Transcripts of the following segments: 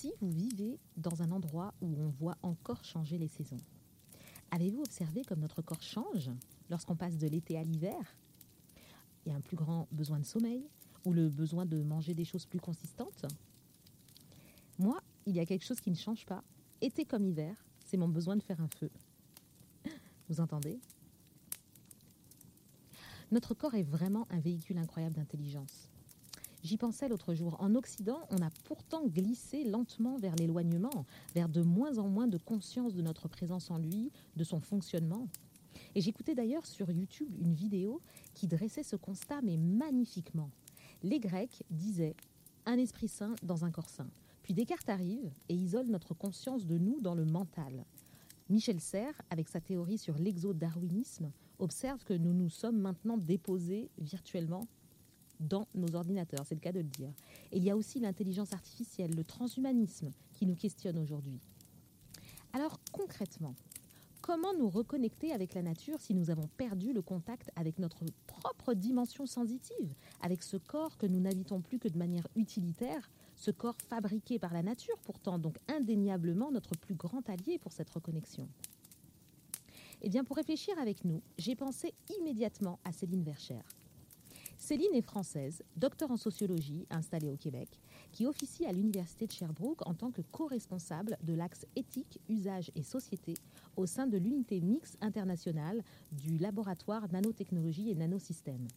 Si vous vivez dans un endroit où on voit encore changer les saisons, avez-vous observé comme notre corps change lorsqu'on passe de l'été à l'hiver? Il y a un plus grand besoin de sommeil ou le besoin de manger des choses plus consistantes? Moi, il y a quelque chose qui ne change pas, été comme hiver, c'est mon besoin de faire un feu. Vous entendez? Notre corps est vraiment un véhicule incroyable d'intelligence. J'y pensais l'autre jour. En Occident, on a pourtant glissé lentement vers l'éloignement, vers de moins en moins de conscience de notre présence en lui, de son fonctionnement. Et j'écoutais d'ailleurs sur YouTube une vidéo qui dressait ce constat, mais magnifiquement. Les Grecs disaient un esprit saint dans un corps saint. Puis Descartes arrive et isole notre conscience de nous dans le mental. Michel Serres, avec sa théorie sur l'exo-darwinisme, observe que nous nous sommes maintenant déposés virtuellement dans nos ordinateurs, c'est le cas de le dire. Et il y a aussi l'intelligence artificielle, le transhumanisme qui nous questionne aujourd'hui. Alors concrètement, comment nous reconnecter avec la nature si nous avons perdu le contact avec notre propre dimension sensitive, avec ce corps que nous n'habitons plus que de manière utilitaire, ce corps fabriqué par la nature pourtant, donc indéniablement notre plus grand allié pour cette reconnexion? Eh bien, pour réfléchir avec nous, j'ai pensé immédiatement à Céline Verchère. Céline est française, docteur en sociologie, installée au Québec, qui officie à l'Université de Sherbrooke en tant que co-responsable de l'axe éthique, usage et société au sein de l'unité mixte internationale du laboratoire nanotechnologie et nanosystèmes.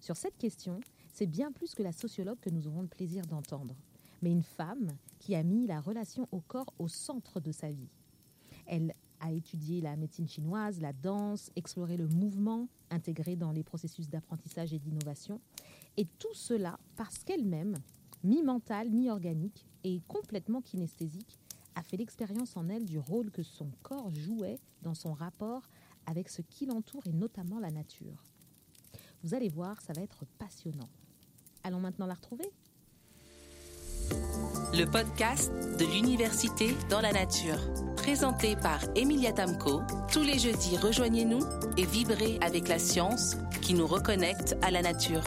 Sur cette question, c'est bien plus que la sociologue que nous aurons le plaisir d'entendre, mais une femme qui a mis la relation au corps au centre de sa vie. Elle a étudié la médecine chinoise, la danse, exploré le mouvement intégré dans les processus d'apprentissage et d'innovation. Et tout cela parce qu'elle-même, mi-mentale, mi-organique et complètement kinesthésique, a fait l'expérience en elle du rôle que son corps jouait dans son rapport avec ce qui l'entoure et notamment la nature. Vous allez voir, ça va être passionnant. Allons maintenant la retrouver Le podcast de l'Université dans la nature présenté par Emilia Tamco. Tous les jeudis, rejoignez-nous et vibrez avec la science qui nous reconnecte à la nature.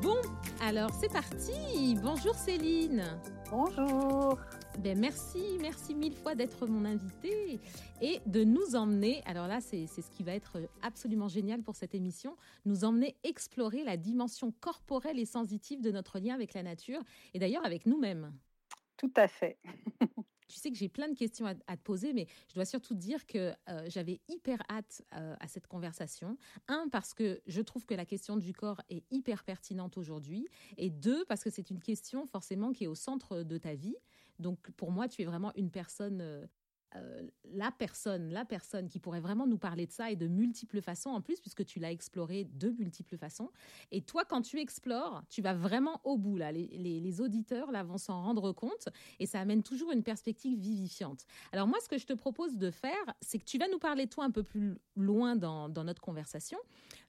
Bon, alors c'est parti. Bonjour Céline. Bonjour. Ben merci, merci mille fois d'être mon invité et de nous emmener, alors là c'est ce qui va être absolument génial pour cette émission, nous emmener explorer la dimension corporelle et sensitive de notre lien avec la nature et d'ailleurs avec nous-mêmes. Tout à fait. Tu sais que j'ai plein de questions à, te poser, mais je dois surtout dire que euh, j'avais hyper hâte euh, à cette conversation. Un, parce que je trouve que la question du corps est hyper pertinente aujourd'hui. Et deux, parce que c'est une question forcément qui est au centre de ta vie. Donc pour moi, tu es vraiment une personne euh, euh, la personne, la personne qui pourrait vraiment nous parler de ça et de multiples façons en plus, puisque tu l'as exploré de multiples façons. Et toi, quand tu explores, tu vas vraiment au bout. Là. Les, auditeurs là, vont s'en rendre compte et ça amène toujours une perspective vivifiante. Alors moi, ce que je te propose de faire, c'est que tu vas nous parler toi un peu plus loin dans, notre conversation,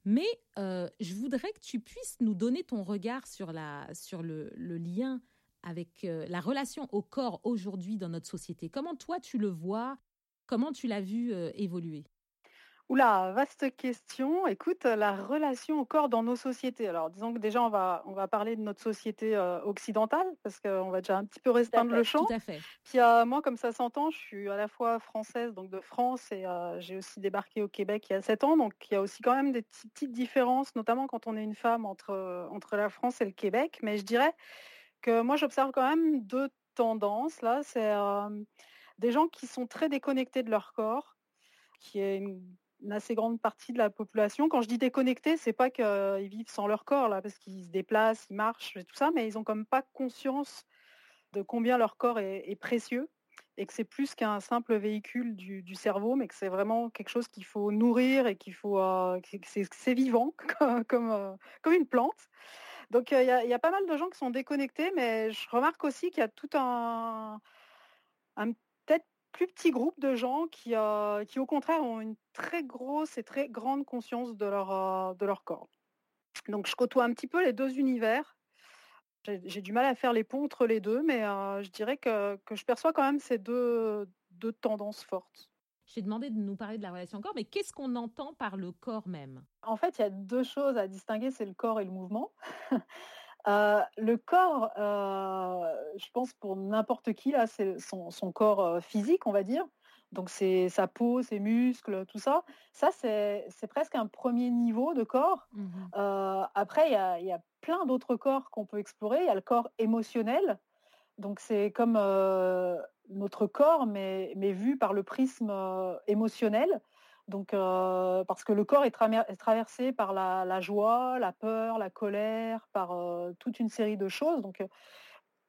mais euh, je voudrais que tu puisses nous donner ton regard sur, la, sur le, le lien avec euh, la relation au corps aujourd'hui dans notre société? Comment toi tu le vois? Comment tu l'as vu euh, évoluer? Oula, vaste question. Écoute, la relation au corps dans nos sociétés. Alors, disons que déjà, on va, on va parler de notre société euh, occidentale, parce qu'on va déjà un petit peu restreindre le champ. Tout à fait. Puis, moi, comme ça s'entend, je suis à la fois française, donc de France, et j'ai aussi débarqué au Québec il y a sept ans. Donc, il y a aussi quand même des petites différences, notamment quand on est une femme entre, entre la France et le Québec. Mais je dirais que moi j'observe quand même deux tendances là. C'est des gens qui sont très déconnectés de leur corps, qui est une, assez grande partie de la population. Quand je dis déconnectés, c'est pas qu'ils vivent sans leur corps là, parce qu'ils se déplacent, ils marchent et tout ça, mais ils ont comme pas conscience de combien leur corps est, précieux et que c'est plus qu'un simple véhicule du, cerveau, mais que c'est vraiment quelque chose qu'il faut nourrir et qu'il faut, euh, c'est vivant comme, comme une plante. Donc il y, a pas mal de gens qui sont déconnectés, mais je remarque aussi qu'il y a tout un, peut-être plus petit groupe de gens qui, euh, qui au contraire ont une très grosse et très grande conscience de leur, euh, corps. Donc je côtoie un petit peu les deux univers. J'ai du mal à faire les ponts entre les deux, mais euh, je dirais que, je perçois quand même ces deux tendances fortes. Je t'ai demandé de nous parler de la relation corps, mais qu'est-ce qu'on entend par le corps même? En fait, il y a deux choses à distinguer, c'est le corps et le mouvement. le corps, je pense pour n'importe qui, là, c'est son, corps physique, on va dire. Donc c'est sa peau, ses muscles, tout ça. Ça, c'est presque un premier niveau de corps. Mmh après, il y a, plein d'autres corps qu'on peut explorer. Il y a le corps émotionnel. Donc c'est comme notre corps, mais, mais, vu par le prisme émotionnel. Donc, parce que le corps est, traversé par la, joie, la peur, la colère, par toute une série de choses. Donc,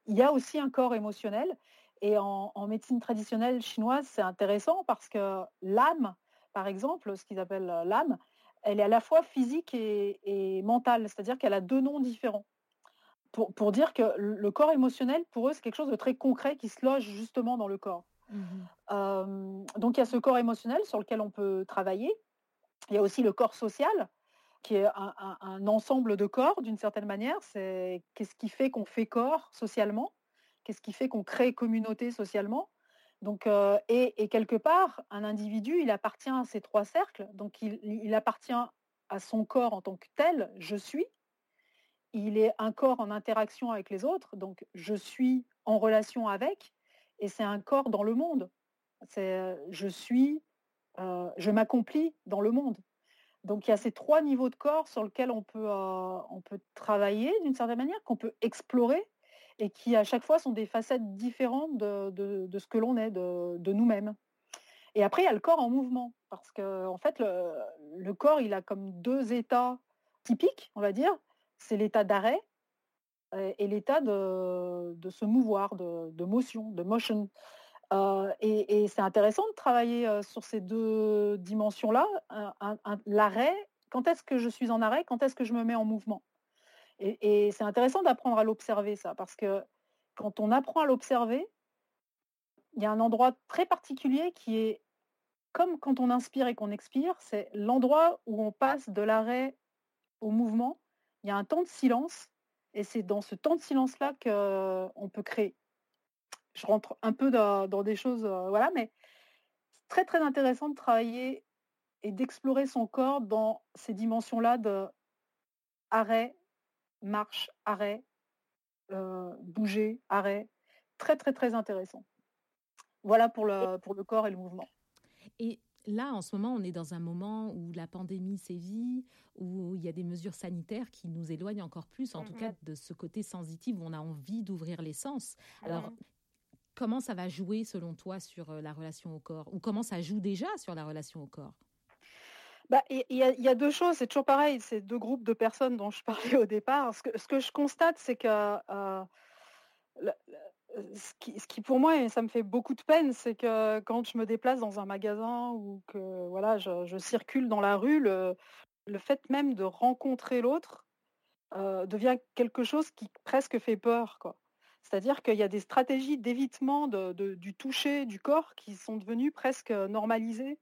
il y a aussi un corps émotionnel. Et en, médecine traditionnelle chinoise, c'est intéressant parce que l'âme, par exemple, ce qu'ils appellent l'âme, elle est à la fois physique et, mentale, c'est-à-dire qu'elle a deux noms différents. Pour, dire que le corps émotionnel, pour eux, c'est quelque chose de très concret qui se loge justement dans le corps. Mmh donc il y a ce corps émotionnel sur lequel on peut travailler. Il y a aussi le corps social, qui est un ensemble de corps d'une certaine manière. C'est qu'est-ce qui fait qu'on fait corps socialement? Qu'est-ce qui fait qu'on crée communauté socialement? Donc, euh, et, quelque part, un individu, il appartient à ces trois cercles. Donc, il, appartient à son corps en tant que tel, je suis. Il est un corps en interaction avec les autres, donc je suis en relation avec, et c'est un corps dans le monde. Euh, je suis, euh, je m'accomplis dans le monde. Donc il y a ces trois niveaux de corps sur lesquels on peut, on peut travailler d'une certaine manière, qu'on peut explorer et qui à chaque fois sont des facettes différentes de, ce que l'on est, de, nous-mêmes. Et après, il y a le corps en mouvement, parce que en fait, le, corps, il a comme deux états typiques, on va dire. C'est l'état d'arrêt et, l'état de, se mouvoir, de, motion, de motion. Euh, et, c'est intéressant de travailler sur ces deux dimensions-là. L'arrêt, quand est-ce que je suis en arrêt, quand est-ce que je me mets en mouvement? Et, c'est intéressant d'apprendre à l'observer, ça, parce que quand on apprend à l'observer, il y a un endroit très particulier qui est comme quand on inspire et qu'on expire, c'est l'endroit où on passe de l'arrêt au mouvement. Il y a un temps de silence, et c'est dans ce temps de silence-là qu'on peut créer. Je rentre un peu dans, des choses, euh, voilà, mais c'est très très intéressant de travailler et d'explorer son corps dans ces dimensions-là de arrêt, marche, arrêt, euh, bouger, arrêt. Très, très, très intéressant. Voilà pour le, pour le corps et le mouvement. Et là, en ce moment, on est dans un moment où la pandémie sévit, où il y a des mesures sanitaires qui nous éloignent encore plus, en tout cas, mhm. de ce côté sensitif où on a envie d'ouvrir les sens. Alors, mhm. comment ça va jouer, selon toi, sur euh, la relation au corps? Ou comment ça joue déjà sur la relation au corps? Bah, il y, a deux choses, c'est toujours pareil, ces deux groupes de personnes dont je parlais au départ. Ce que, ce que je constate, c'est que euh, ce, qui, ce, qui, pour moi, et ça me fait beaucoup de peine, c'est que quand je me déplace dans un magasin ou que voilà, je, circule dans la rue, le, fait même de rencontrer l'autre euh, devient quelque chose qui presque fait peur. C'est-à-dire qu'il y a des stratégies d'évitement du toucher du corps qui sont devenues presque normalisées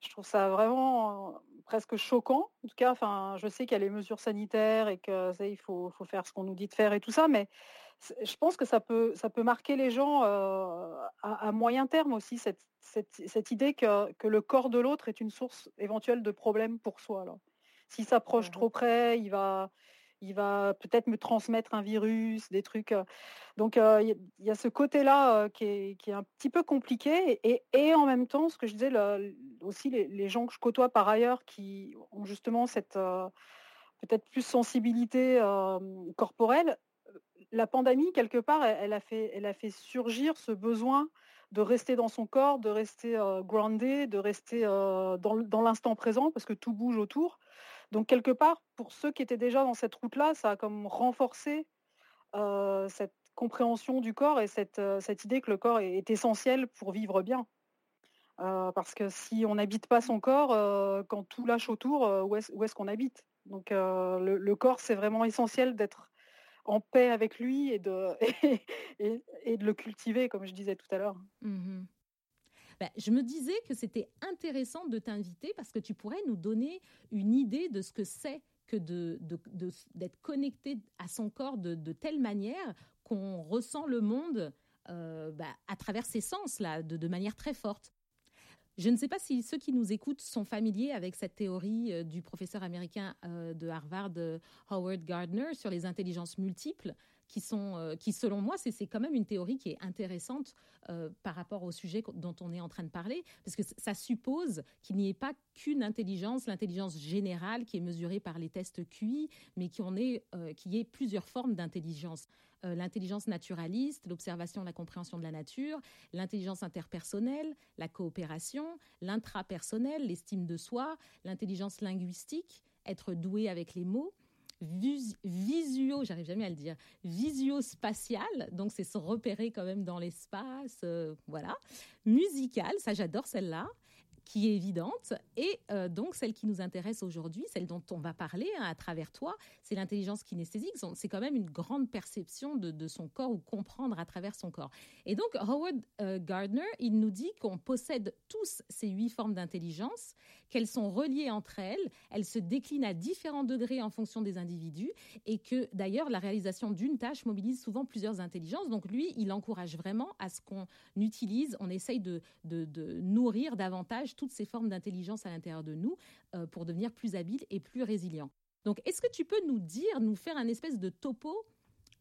je trouve ça vraiment presque choquant. En tout cas, enfin, je sais qu'il y a les mesures sanitaires et qu'il faut, faut, faire ce qu'on nous dit de faire et tout ça, mais je pense que ça peut, ça peut marquer les gens à, moyen terme aussi, cette, cette, idée que, que, le corps de l'autre est une source éventuelle de problèmes pour soi. S'il s'approche mmh trop près, il va, il va peut-être me transmettre un virus, des trucs. Donc il y, a ce côté-là qui est, un petit peu compliqué. Et, en même temps, ce que je disais, aussi les, gens que je côtoie par ailleurs qui ont justement cette peut-être plus sensibilité corporelle, la pandémie, quelque part, elle, a fait, surgir ce besoin de rester dans son corps, de rester groundé, de rester dans l'instant présent, parce que tout bouge autour. Donc quelque part, pour ceux qui étaient déjà dans cette route-là, ça a comme renforcé cette compréhension du corps et cette, idée que le corps est, essentiel pour vivre bien. parce que si on n'habite pas son corps, quand tout lâche autour, où est-ce qu'on habite? Donc le, corps, c'est vraiment essentiel d'être en paix avec lui et de, et, de le cultiver, comme je disais tout à l'heure. Mmh bah, je me disais que c'était intéressant de t'inviter parce que tu pourrais nous donner une idée de ce que c'est que d'être connecté à son corps de, telle manière qu'on ressent le monde euh, bah, à travers ses sens, là, de, manière très forte. Je ne sais pas si ceux qui nous écoutent sont familiers avec cette théorie du professeur américain de Harvard, Howard Gardner, sur les intelligences multiples qui sont, euh, qui selon moi, c'est quand même une théorie qui est intéressante euh, par rapport au sujet dont on est en train de parler, parce que ça suppose qu'il n'y ait pas qu'une intelligence, l'intelligence générale qui est mesurée par les tests QI, mais qu'il y, euh, ait plusieurs formes d'intelligence. l'intelligence naturaliste, l'observation, la compréhension de la nature, l'intelligence interpersonnelle, la coopération, l'intrapersonnel, l'estime de soi, l'intelligence linguistique, être doué avec les mots, visuo, j'arrive jamais à le dire, visio-spatial, donc c'est se repérer quand même dans l'espace, euh, voilà. Musical, ça j'adore celle-là qui est évidente. Et euh, donc, celle qui nous intéresse aujourd'hui, celle dont on va parler hein, à travers toi, c'est l'intelligence kinesthésique. C'est quand même une grande perception de, son corps ou comprendre à travers son corps. Et donc, Howard euh, Gardner, il nous dit qu'on possède tous ces huit formes d'intelligence, qu'elles sont reliées entre elles, elles se déclinent à différents degrés en fonction des individus, et que d'ailleurs, la réalisation d'une tâche mobilise souvent plusieurs intelligences. Donc, lui, il encourage vraiment à ce qu'on utilise, on essaye de, de, de nourrir davantage toutes ces formes d'intelligence à l'intérieur de nous euh, pour devenir plus habiles et plus résilients. Donc, est-ce que tu peux nous dire, nous faire un espèce de topo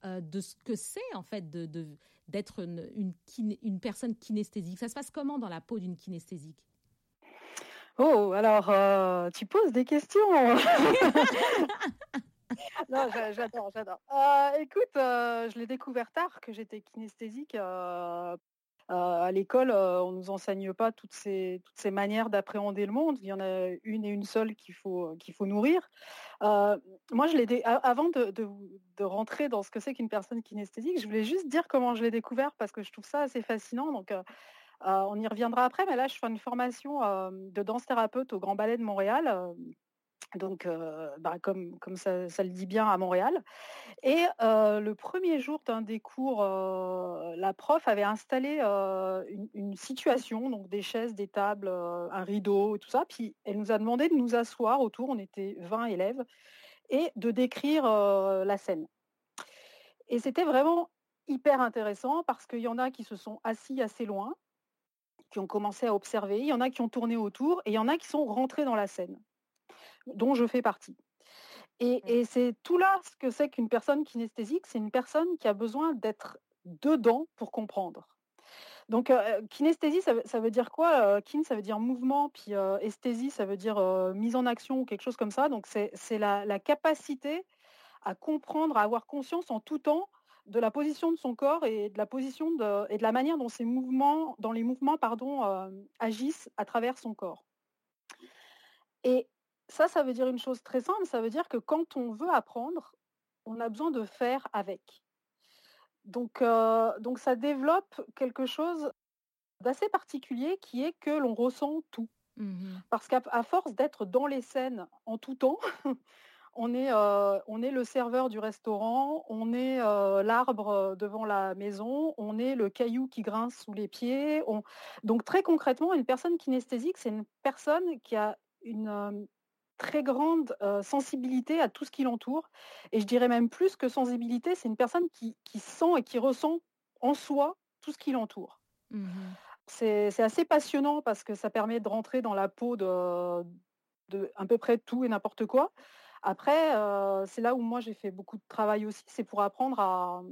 euh, de ce que c'est en fait d'être une, personne kinesthésique? Ça se passe comment dans la peau d'une kinesthésique? Oh, alors euh, tu poses des questions. non, j'adore, j'adore. écoute, je l'ai découvert tard que j'étais kinesthésique à l'école, euh, on ne nous enseigne pas toutes ces, toutes ces manières d'appréhender le monde. Il y en a une et une seule qu'il faut, qu'il faut nourrir. Euh, moi, je l'ai avant de, de, rentrer dans ce que c'est qu'une personne kinesthésique, je voulais juste dire comment je l'ai découvert parce que je trouve ça assez fascinant. Donc, on y reviendra après, mais là, je fais une formation de danse thérapeute au Grand Ballet de Montréal donc bah, comme, ça, le dit bien à Montréal. Et le premier jour d'un des cours, la prof avait installé une, situation, donc des chaises, des tables, un rideau et tout ça. Puis elle nous a demandé de nous asseoir autour, on était 20 élèves, et de décrire la scène. Et c'était vraiment hyper intéressant parce qu'il y en a qui se sont assis assez loin, qui ont commencé à observer, il y en a qui ont tourné autour, et il y en a qui sont rentrés dans la scène dont je fais partie. Mmh. Et, c'est tout là ce que c'est qu'une personne kinesthésique, c'est une personne qui a besoin d'être dedans pour comprendre. Donc kinesthésie, ça veut, dire quoi Kin, ça veut dire mouvement, puis esthésie, ça veut dire mise en action ou quelque chose comme ça. Donc c'est la, capacité à comprendre, à avoir conscience en tout temps de la position de son corps et de la position et de la manière dont ces mouvements, dans les mouvements, pardon, agissent à travers son corps. Et ça, ça veut dire une chose très simple, ça veut dire que quand on veut apprendre, on a besoin de faire avec. Donc, donc ça développe quelque chose d'assez particulier qui est que l'on ressent tout. Mmh Parce qu'à force d'être dans les scènes en tout temps, on est, on est le serveur du restaurant, on est l'arbre devant la maison, on est le caillou qui grince sous les pieds. Donc très concrètement, une personne kinesthésique, c'est une personne qui a une, très grande sensibilité à tout ce qui l'entoure. Et je dirais même plus que sensibilité, c'est une personne qui, sent et qui ressent en soi tout ce qui l'entoure. Mmh c'est assez passionnant parce que ça permet de rentrer dans la peau de, de à peu près tout et n'importe quoi. Après, c'est là où moi j'ai fait beaucoup de travail aussi, c'est pour apprendre à,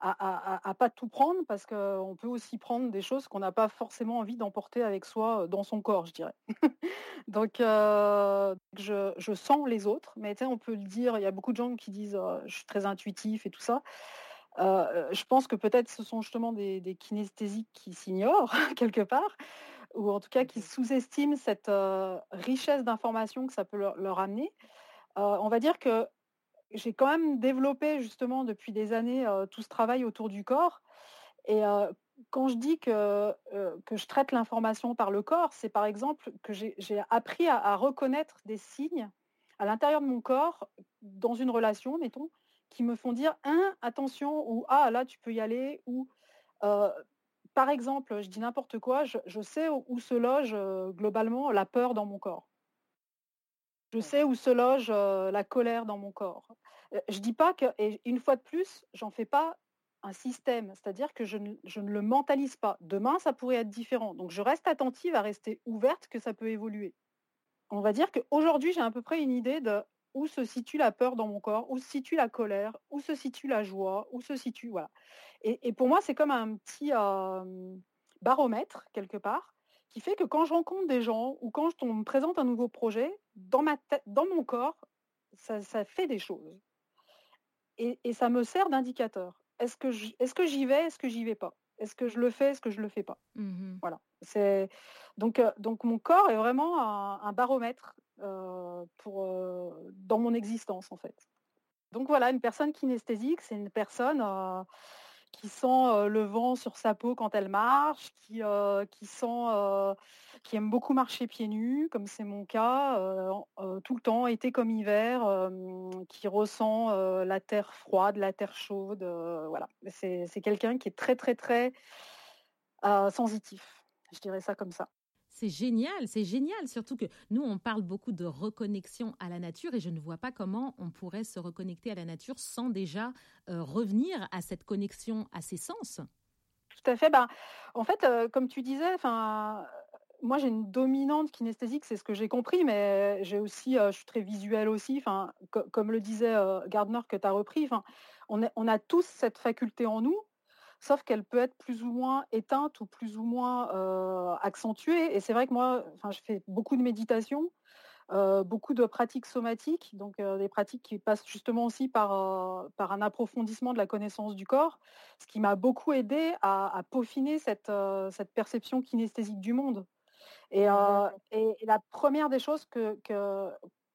à, pas tout prendre parce qu'on peut aussi prendre des choses qu'on n'a pas forcément envie d'emporter avec soi dans son corps, je dirais. Donc, je, sens les autres, mais on peut le dire, il y a beaucoup de gens qui disent je suis très intuitif et tout ça. je pense que peut-être ce sont justement des, kinesthésiques qui s'ignorent quelque part, ou en tout cas qui sous-estiment cette richesse d'informations que ça peut leur amener. on va dire que j'ai quand même développé justement depuis des années tout ce travail autour du corps. Et quand je dis que, que je traite l'information par le corps, c'est par exemple que j'ai appris à, reconnaître des signes à l'intérieur de mon corps, dans une relation, mettons, qui me font dire un, attention, ou ah là tu peux y aller, ou par exemple, je dis n'importe quoi, je, sais où se loge globalement la peur dans mon corps. Je sais où se loge la colère dans mon corps. je dis pas que, et une fois de plus, j'en fais pas un système, c'est-à-dire que je ne, le mentalise pas. Demain, ça pourrait être différent. Donc je reste attentive à rester ouverte que ça peut évoluer. On va dire qu'aujourd'hui, j'ai à peu près une idée de où se situe la peur dans mon corps, où se situe la colère, où se situe la joie, où se situe. Voilà. Et, pour moi, c'est comme un petit baromètre, quelque part, qui fait que quand je rencontre des gens ou quand on me présente un nouveau projet, dans, ma tête, dans mon corps, ça, fait des choses. Et, ça me sert d'indicateur. Est-ce que j'y vais Est-ce que j'y vais pas? Est-ce que je le fais Est-ce que je le fais pas? Mmh Voilà. C'est donc, donc mon corps est vraiment un baromètre pour, dans mon existence en fait. Donc voilà, une personne kinesthésique, c'est une personne qui sent le vent sur sa peau quand elle marche, qui, aime beaucoup marcher pieds nus, comme c'est mon cas, tout le temps, été comme hiver, qui ressent la terre froide, la terre chaude. voilà, c'est quelqu'un qui est très très très sensitif. Je dirais ça comme ça. C'est génial, c'est génial, surtout que nous, on parle beaucoup de reconnexion à la nature et je ne vois pas comment on pourrait se reconnecter à la nature sans déjà euh, revenir à cette connexion à ses sens. Tout à fait. Ben, en fait, euh, comme tu disais, moi j'ai une dominante kinesthésique, c'est ce que j'ai compris, mais j'ai aussi, euh, je suis très visuelle aussi. Enfin, comme le disait Gardner que tu as repris, on a tous cette faculté en nous sauf qu'elle peut être plus ou moins éteinte ou plus ou moins accentuée. Et c'est vrai que moi, je fais beaucoup de méditation, beaucoup de pratiques somatiques, donc des pratiques qui passent justement aussi par, par un approfondissement de la connaissance du corps, ce qui m'a beaucoup aidé à, peaufiner cette, cette perception kinesthésique du monde. Et, et, la première des choses que,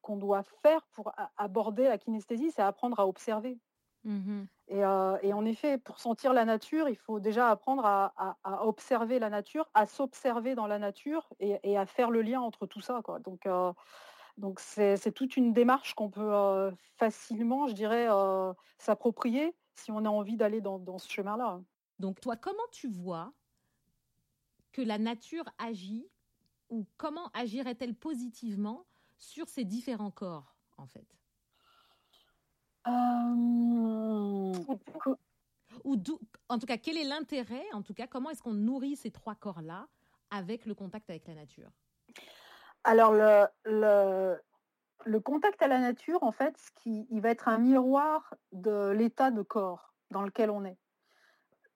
qu'on doit faire pour aborder la kinesthésie, c'est apprendre à observer. Mmh et, en effet, pour sentir la nature, il faut déjà apprendre à, observer la nature, à s'observer dans la nature et, à faire le lien entre tout ça. Quoi. Donc, donc c'est, toute une démarche qu'on peut facilement, je dirais, s'approprier si on a envie d'aller dans, dans ce chemin-là. Donc toi, comment tu vois que la nature agit ou comment agirait-elle positivement sur ces différents corps, en fait? Ou en tout cas, quel est l'intérêt, en tout cas, comment est-ce qu'on nourrit ces trois corps-là avec le contact avec la nature? Alors, le, le, le, contact à la nature, en fait, ce qui, il va être un miroir de l'état de corps dans lequel on est.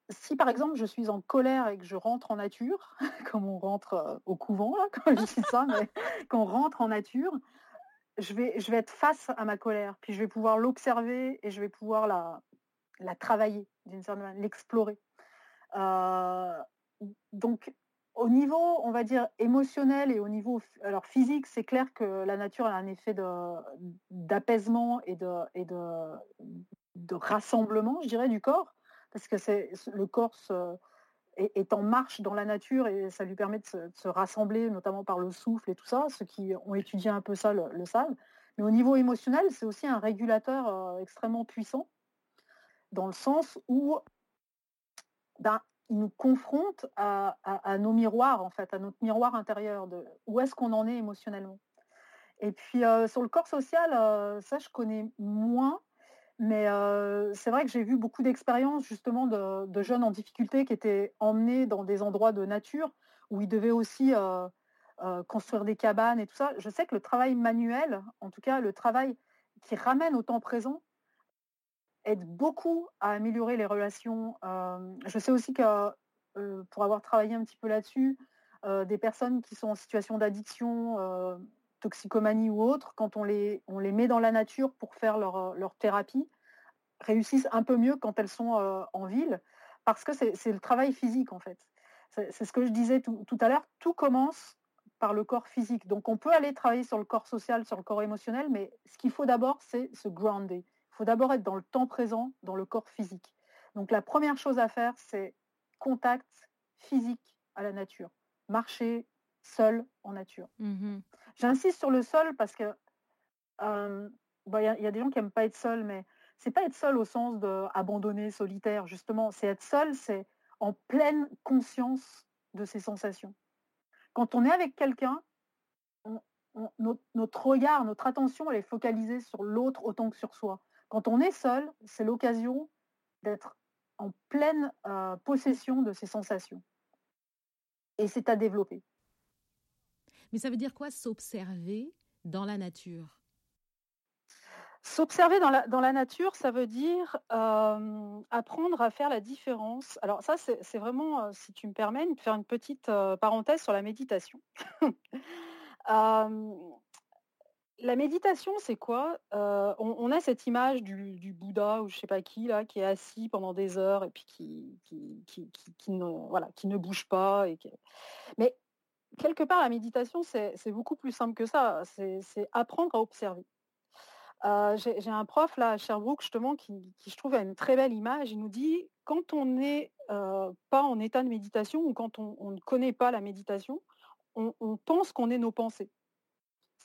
Si par exemple je suis en colère et que je rentre en nature, comme on rentre au couvent, là, quand je dis ça, mais qu'on rentre en nature, je vais, je vais être face à ma colère, puis je vais pouvoir l'observer et je vais pouvoir la, la travailler d'une certaine manière, l'explorer. Euh, donc, au niveau, on va dire, émotionnel et au niveau alors physique, c'est clair que la nature a un effet d'apaisement et, de, et de, de, rassemblement, je dirais, du corps, parce que le corps est, en marche dans la nature et ça lui permet de se, rassembler, notamment par le souffle et tout ça. Ceux qui ont étudié un peu ça le, savent. Mais au niveau émotionnel, c'est aussi un régulateur euh, extrêmement puissant, dans le sens où ben, il nous confronte à, nos miroirs, en fait, à notre miroir intérieur, de où est-ce qu'on en est émotionnellement. Et puis euh, sur le corps social, euh, ça je connais moins, mais c'est vrai que j'ai vu beaucoup d'expériences justement de, jeunes en difficulté qui étaient emmenés dans des endroits de nature où ils devaient aussi construire des cabanes et tout ça. Je sais que le travail manuel, en tout cas le travail qui ramène au temps présent, aide beaucoup à améliorer les relations. je sais aussi que pour avoir travaillé un petit peu là-dessus, des personnes qui sont en situation d'addiction, toxicomanie ou autre, quand on les, on les met dans la nature pour faire leur, leur thérapie, réussissent un peu mieux quand elles sont euh, en ville, parce que c'est le travail physique en fait. C'est ce que je disais tout, à l'heure, tout commence par le corps physique. Donc on peut aller travailler sur le corps social, sur le corps émotionnel, mais ce qu'il faut d'abord, c'est se grounder. Il faut d'abord être dans le temps présent, dans le corps physique. Donc la première chose à faire, c'est contact physique à la nature. Marcher seul en nature. Mmh J'insiste sur le sol parce que il y, a des gens qui n'aiment pas être seuls, mais c'est pas être seul au sens de abandonné, solitaire, justement. C'est être seul, c'est en pleine conscience de ses sensations. Quand on est avec quelqu'un, notre, regard, notre attention, elle est focalisée sur l'autre autant que sur soi. Quand on est seul, c'est l'occasion d'être en pleine possession de ses sensations. Et c'est à développer. Mais ça veut dire quoi s'observer dans la nature? S'observer dans la, dans la, nature, ça veut dire apprendre à faire la différence. Alors ça, c'est vraiment, si tu me permets, de faire une petite parenthèse sur la méditation. la méditation, c'est quoi? On, a cette image du, Bouddha ou je sais pas qui là, qui est assis pendant des heures et puis qui, qui, ne, voilà, qui ne bouge pas. Et Mais quelque part, la méditation, c'est beaucoup plus simple que ça. C'est apprendre à observer. J'ai un prof là à Sherbrooke justement qui, je trouve a une très belle image. Il nous dit quand on n'est pas en état de méditation ou quand on, ne connaît pas la méditation, on pense qu'on est nos pensées.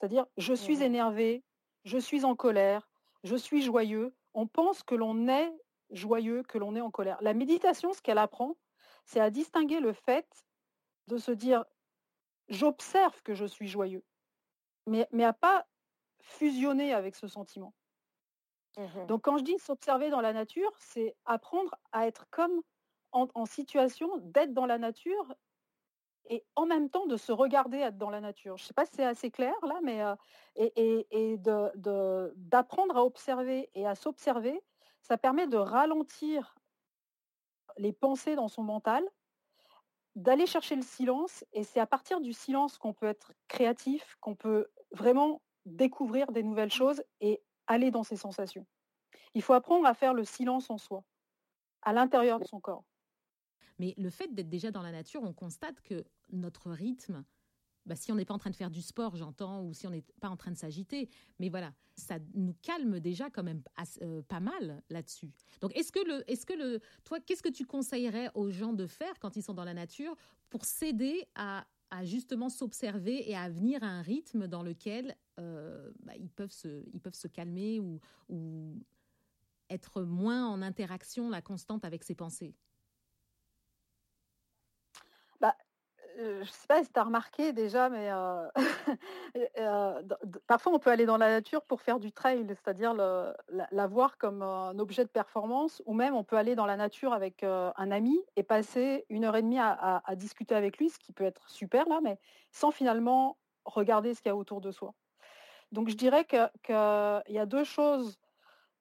C'est-à-dire, je suis mmh énervé, je suis en colère, je suis joyeux. On pense que l'on est joyeux, que l'on est en colère. La méditation, ce qu'elle apprend, c'est à distinguer le fait de se dire, j'observe que je suis joyeux, mais, mais à pas fusionner avec ce sentiment. Mmh Donc quand je dis s'observer dans la nature, c'est apprendre à être comme en situation d'être dans la nature et en même temps de se regarder être dans la nature. Je ne sais pas si c'est assez clair là, mais et, d'apprendre à observer et à s'observer, ça permet de ralentir les pensées dans son mental, d'aller chercher le silence, et c'est à partir du silence qu'on peut être créatif, qu'on peut vraiment découvrir des nouvelles choses et aller dans ses sensations. Il faut apprendre à faire le silence en soi, à l'intérieur de son corps. Mais le fait d'être déjà dans la nature, on constate que notre rythme, bah, si on n'est pas en train de faire du sport, j'entends, ou si on n'est pas en train de s'agiter, mais voilà, ça nous calme déjà quand même euh, pas mal là-dessus. Donc, est-ce que est-ce que le, toi, qu'est-ce que tu conseillerais aux gens de faire quand ils sont dans la nature pour s'aider à, justement s'observer et à venir à un rythme dans lequel euh, bah, ils peuvent se, ils peuvent se calmer ou, ou être moins en interaction la constante avec ses pensées? Je ne sais pas si tu as remarqué déjà, mais parfois on peut aller dans la nature pour faire du trail, c'est-à-dire la, voir comme un objet de performance, ou même on peut aller dans la nature avec un ami et passer une heure et demie à, discuter avec lui, ce qui peut être super là, mais sans finalement regarder ce qu'il y a autour de soi. Donc je dirais qu'il y a deux choses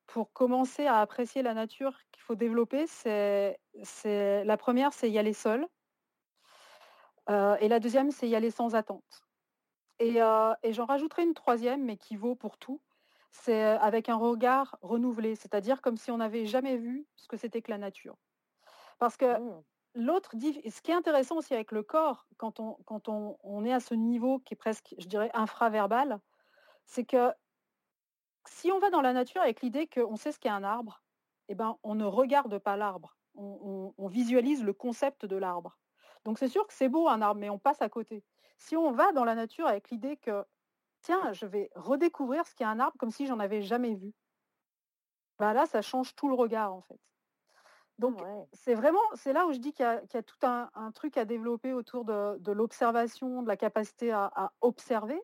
pour commencer à apprécier la nature qu'il faut développer. La première, c'est y aller seul et la deuxième, c'est y aller sans attente. Et, j'en rajouterai une troisième, mais qui vaut pour tout. C'est avec un regard renouvelé, c'est-à-dire comme si on n'avait jamais vu ce que c'était que la nature. Parce que mmh. l'autre, ce qui est intéressant aussi avec le corps, quand on, quand on, est à ce niveau qui est presque, je dirais, infraverbal, c'est que si on va dans la nature avec l'idée qu'on sait ce qu'est un arbre, eh ben, on ne regarde pas l'arbre, on visualise le concept de l'arbre. Donc c'est sûr que c'est beau un arbre, mais on passe à côté. Si on va dans la nature avec l'idée que, tiens, je vais redécouvrir ce qu'est un arbre comme si j'en avais jamais vu, bah là, ça change tout le regard en fait. Donc c'est vraiment, c'est là où je dis qu'il y, a tout un, truc à développer autour de, l'observation, de la capacité à, observer.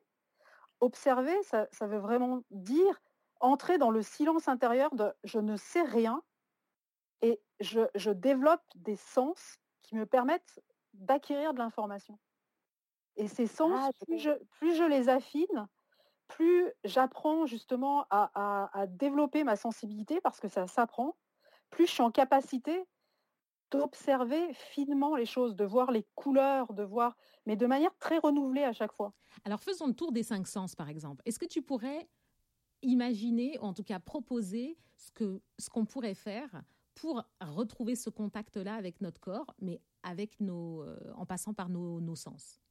Observer, ça, veut vraiment dire entrer dans le silence intérieur de je ne sais rien et je, je développe des sens qui me permettent d'acquérir de l'information. Et ces sens, ah, plus, je, les affine, plus j'apprends justement à, développer ma sensibilité, parce que ça s'apprend, plus je suis en capacité d'observer finement les choses, de voir les couleurs, de voir, mais de manière très renouvelée à chaque fois. Alors faisons le tour des cinq sens, par exemple. Est-ce que tu pourrais imaginer, ou en tout cas proposer, ce qu'on ce qu'on pourrait faire pour retrouver ce contact-là avec notre corps, mais avec nos, euh, en passant par nos, sens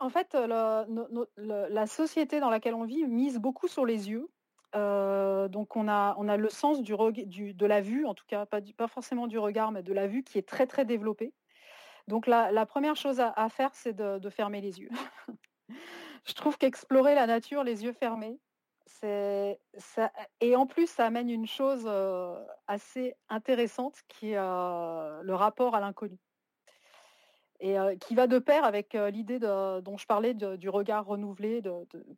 En fait, la, la, société dans laquelle on vit mise beaucoup sur les yeux. Euh, donc on a, on a le sens du, de la vue, en tout cas pas, pas forcément du regard, mais de la vue qui est très très développée. Donc la, première chose à, faire, c'est de, fermer les yeux. Je trouve qu'explorer la nature les yeux fermés, et en plus ça amène une chose assez intéressante qui est le rapport à l'inconnu et qui va de pair avec l'idée dont je parlais du regard renouvelé,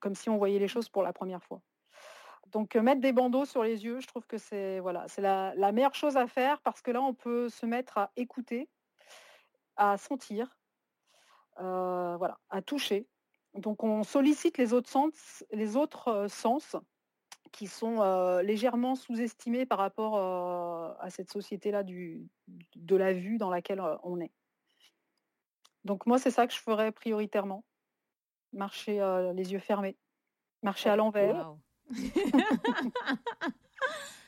comme si on voyait les choses pour la première fois. Donc mettre des bandeaux sur les yeux, je trouve que c'est voilà, la, la, meilleure chose à faire parce que là, on peut se mettre à écouter, à sentir, voilà, à toucher. Donc on sollicite les autres sens, les autres sens qui sont légèrement sous-estimés par rapport à cette société-là de la vue dans laquelle on est. Donc moi, c'est ça que je ferais prioritairement. Marcher les yeux fermés, marcher à l'envers.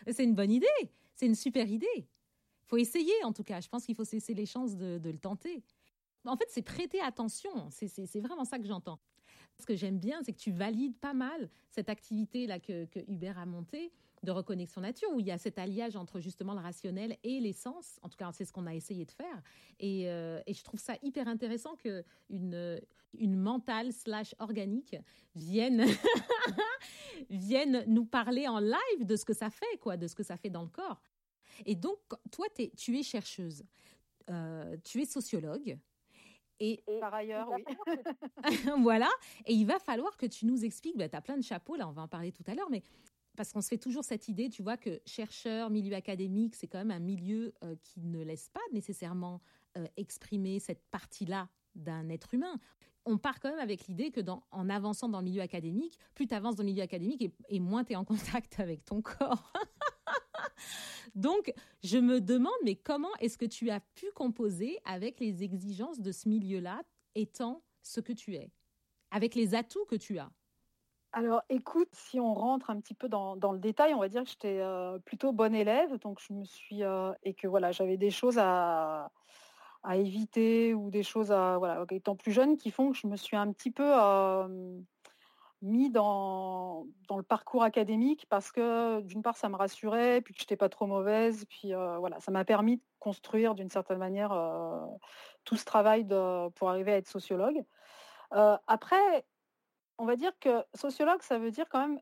c'est une bonne idée, c'est une super idée. Il faut essayer en tout cas, je pense qu'il faut cesser les chances de le tenter. En fait, c'est prêter attention, c'est vraiment ça que j'entends. Ce que j'aime bien, c'est que tu valides pas mal cette activité-là que, que Hubert a montée de reconnexion nature, où il y a cet alliage entre justement le rationnel et l'essence. En tout cas, c'est ce qu'on a essayé de faire. Et, euh, je trouve ça hyper intéressant que une, une mentale slash organique vienne, vienne nous parler en live de ce que ça fait, quoi, de ce que ça fait dans le corps. Et donc, toi, es, tu es chercheuse, euh, tu es sociologue, et, par ailleurs, oui. voilà. Et il va falloir que tu nous expliques, bah, tu as plein de chapeaux, là, on va en parler tout à l'heure, mais parce qu'on se fait toujours cette idée, tu vois, que chercheur, milieu académique, c'est quand même un milieu euh, qui ne laisse pas nécessairement euh, exprimer cette partie-là d'un être humain. On part quand même avec l'idée que dans, en avançant dans le milieu académique, plus tu avances dans le milieu académique et, et moins tu es en contact avec ton corps. Donc, je me demande, mais comment est-ce que tu as pu composer avec les exigences de ce milieu-là, étant ce que tu es, avec les atouts que tu as? Alors, écoute, si on rentre un petit peu dans, le détail, on va dire que j'étais euh, plutôt bonne élève, donc je me suis euh, et que voilà, j'avais des choses à, éviter ou des choses à voilà, étant plus jeune, qui font que je me suis un petit peu euh, mis dans, dans le parcours académique parce que d'une part ça me rassurait, puis que je n'étais pas trop mauvaise, puis voilà, ça m'a permis de construire d'une certaine manière tout ce travail pour arriver à être sociologue. Après, on va dire que sociologue, ça veut dire quand même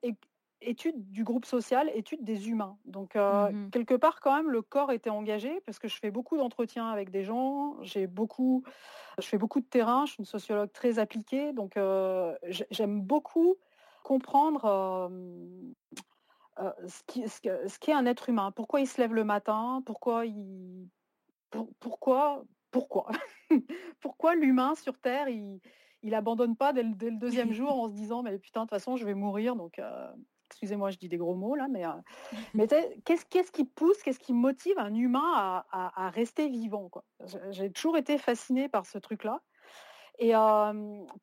étude du groupe social, étude des humains. Donc euh, mmh quelque part quand même le corps était engagé parce que je fais beaucoup d'entretiens avec des gens, j'ai beaucoup, je fais beaucoup de terrain, je suis une sociologue très appliquée, donc euh, j'aime beaucoup comprendre euh, ce, qui, ce, qui, est un être humain, pourquoi il se lève le matin, pourquoi il, pourquoi, pourquoi, pourquoi l'humain sur Terre il il abandonne pas dès le, deuxième jour en se disant mais putain de toute façon je vais mourir. Donc excusez-moi, je dis des gros mots là, mais, euh, mais qu'est-ce, qu'est-ce qui pousse, qu'est-ce qui motive un humain à, rester vivant quoi? J'ai toujours été fascinée par ce truc-là. Et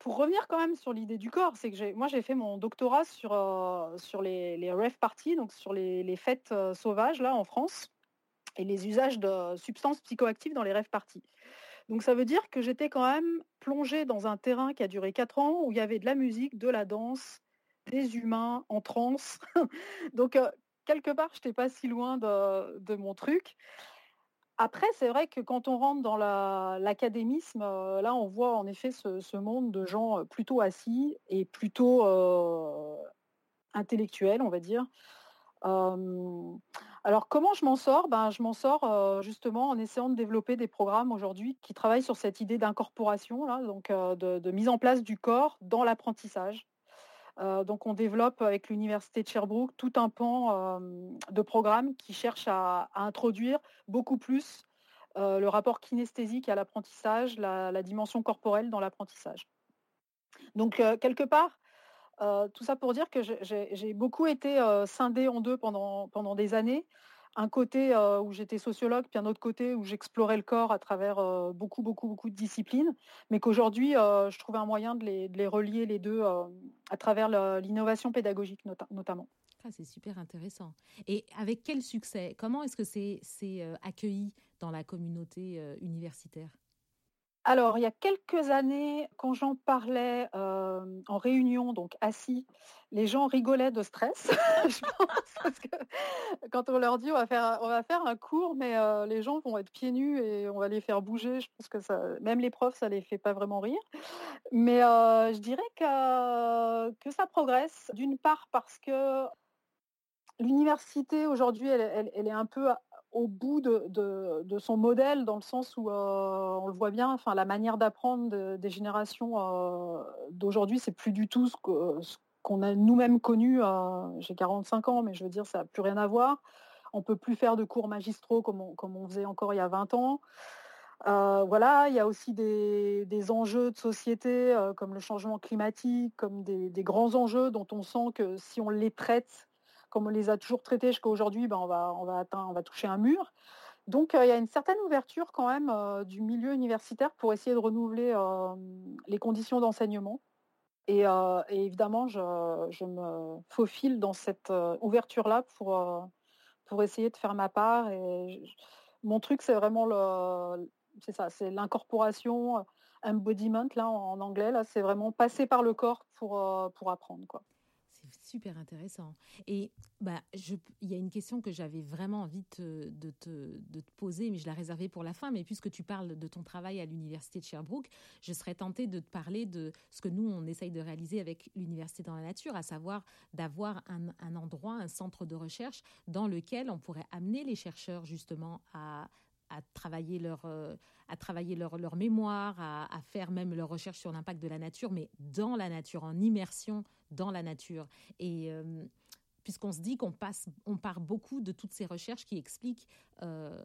pour revenir quand même sur l'idée du corps, c'est que moi j'ai fait mon doctorat sur, euh, sur les, les rave parties, donc sur les, fêtes euh, sauvages là en France, et les usages de substances psychoactives dans les rêves parties. Donc ça veut dire que j'étais quand même plongée dans un terrain qui a duré quatre ans où il y avait de la musique, de la danse, des humains en transe. Donc, quelque part, je n'étais pas si loin de, mon truc. Après, c'est vrai que quand on rentre dans l'académisme, là, on voit en effet ce, monde de gens plutôt assis et plutôt intellectuels, on va dire. alors, comment je m'en sors? Ben, Je m'en sors justement en essayant de développer des programmes aujourd'hui qui travaillent sur cette idée d'incorporation, donc de, mise en place du corps dans l'apprentissage. Donc on développe avec l'Université de Sherbrooke tout un pan de programmes qui cherchent à, introduire beaucoup plus le rapport kinesthésique à l'apprentissage, la, dimension corporelle dans l'apprentissage. Donc quelque part, tout ça pour dire que j'ai beaucoup été scindée en deux pendant des années un côté où j'étais sociologue, puis un autre côté où j'explorais le corps à travers beaucoup, beaucoup, beaucoup de disciplines, mais qu'aujourd'hui, je trouvais un moyen de les, relier les deux à travers l'innovation pédagogique notamment. Ah, c'est super intéressant. Et avec quel succès? Comment est-ce que c'est accueilli dans la communauté universitaire? Alors, il y a quelques années, quand j'en parlais en réunion, donc assis, les gens rigolaient de stress, je pense, parce que quand on leur dit on va faire, un cours, mais les gens vont être pieds nus et on va les faire bouger, je pense que même les profs, ça les fait pas vraiment rire. Mais je dirais que ça progresse, d'une part parce que l'université aujourd'hui, elle, est un peu au bout de, son modèle, dans le sens où euh, on le voit bien, enfin, la manière d'apprendre des générations euh, d'aujourd'hui, c'est plus du tout ce qu'on a nous-mêmes connus. J'ai 45 ans, mais je veux dire, ça n'a plus rien à voir. On peut plus faire de cours magistraux comme on, comme on faisait encore il y a 20 ans. voilà, il y a aussi des, enjeux de société comme le changement climatique, comme des, grands enjeux dont on sent que si on les traite comme on les a toujours traités jusqu'à aujourd'hui, ben on, va, toucher un mur. Donc il y a une certaine ouverture quand même du milieu universitaire pour essayer de renouveler les conditions d'enseignement. Et, évidemment, je, me faufile dans cette ouverture-là pour, pour essayer de faire ma part. Mon truc, c'est vraiment le, c'est ça, c'est l'incorporation, embodiment là en, anglais. Là, c'est vraiment passer par le corps pour, pour apprendre quoi super intéressant. Et bah, il y a une question que j'avais vraiment envie de, te, poser, mais je la réservais pour la fin. Mais puisque tu parles de ton travail à l'université de Sherbrooke, je serais tentée de te parler de ce que nous, on essaye de réaliser avec l'université dans la nature, à savoir d'avoir un, endroit, un centre de recherche dans lequel on pourrait amener les chercheurs justement à, travailler leur, euh, à travailler leur, leur mémoire, à, faire même leur recherche sur l'impact de la nature, mais dans la nature, en immersion dans la nature. Et euh, puisqu'on se dit qu'on passe, on part beaucoup de toutes ces recherches qui expliquent euh,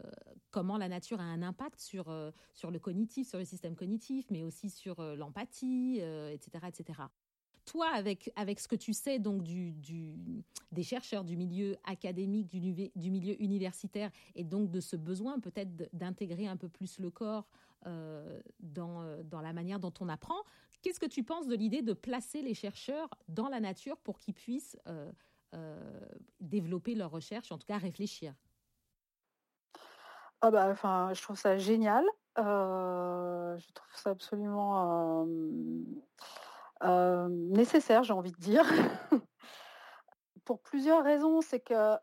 comment la nature a un impact sur, sur le cognitif, sur le système cognitif, mais aussi sur l'empathie, etc., etc. Toi, avec, avec ce que tu sais donc du, des chercheurs du milieu académique, du, milieu universitaire, et donc de ce besoin peut-être d'intégrer un peu plus le corps dans, dans la manière dont on apprend, Qu'est-ce que tu penses de l'idée de placer les chercheurs dans la nature pour qu'ils puissent euh, euh, développer leurs recherches, en tout cas réfléchir? Ah bah, enfin, je trouve ça génial. Euh, je trouve ça absolument nécessaire, j'ai envie de dire. pour plusieurs raisons, c'est que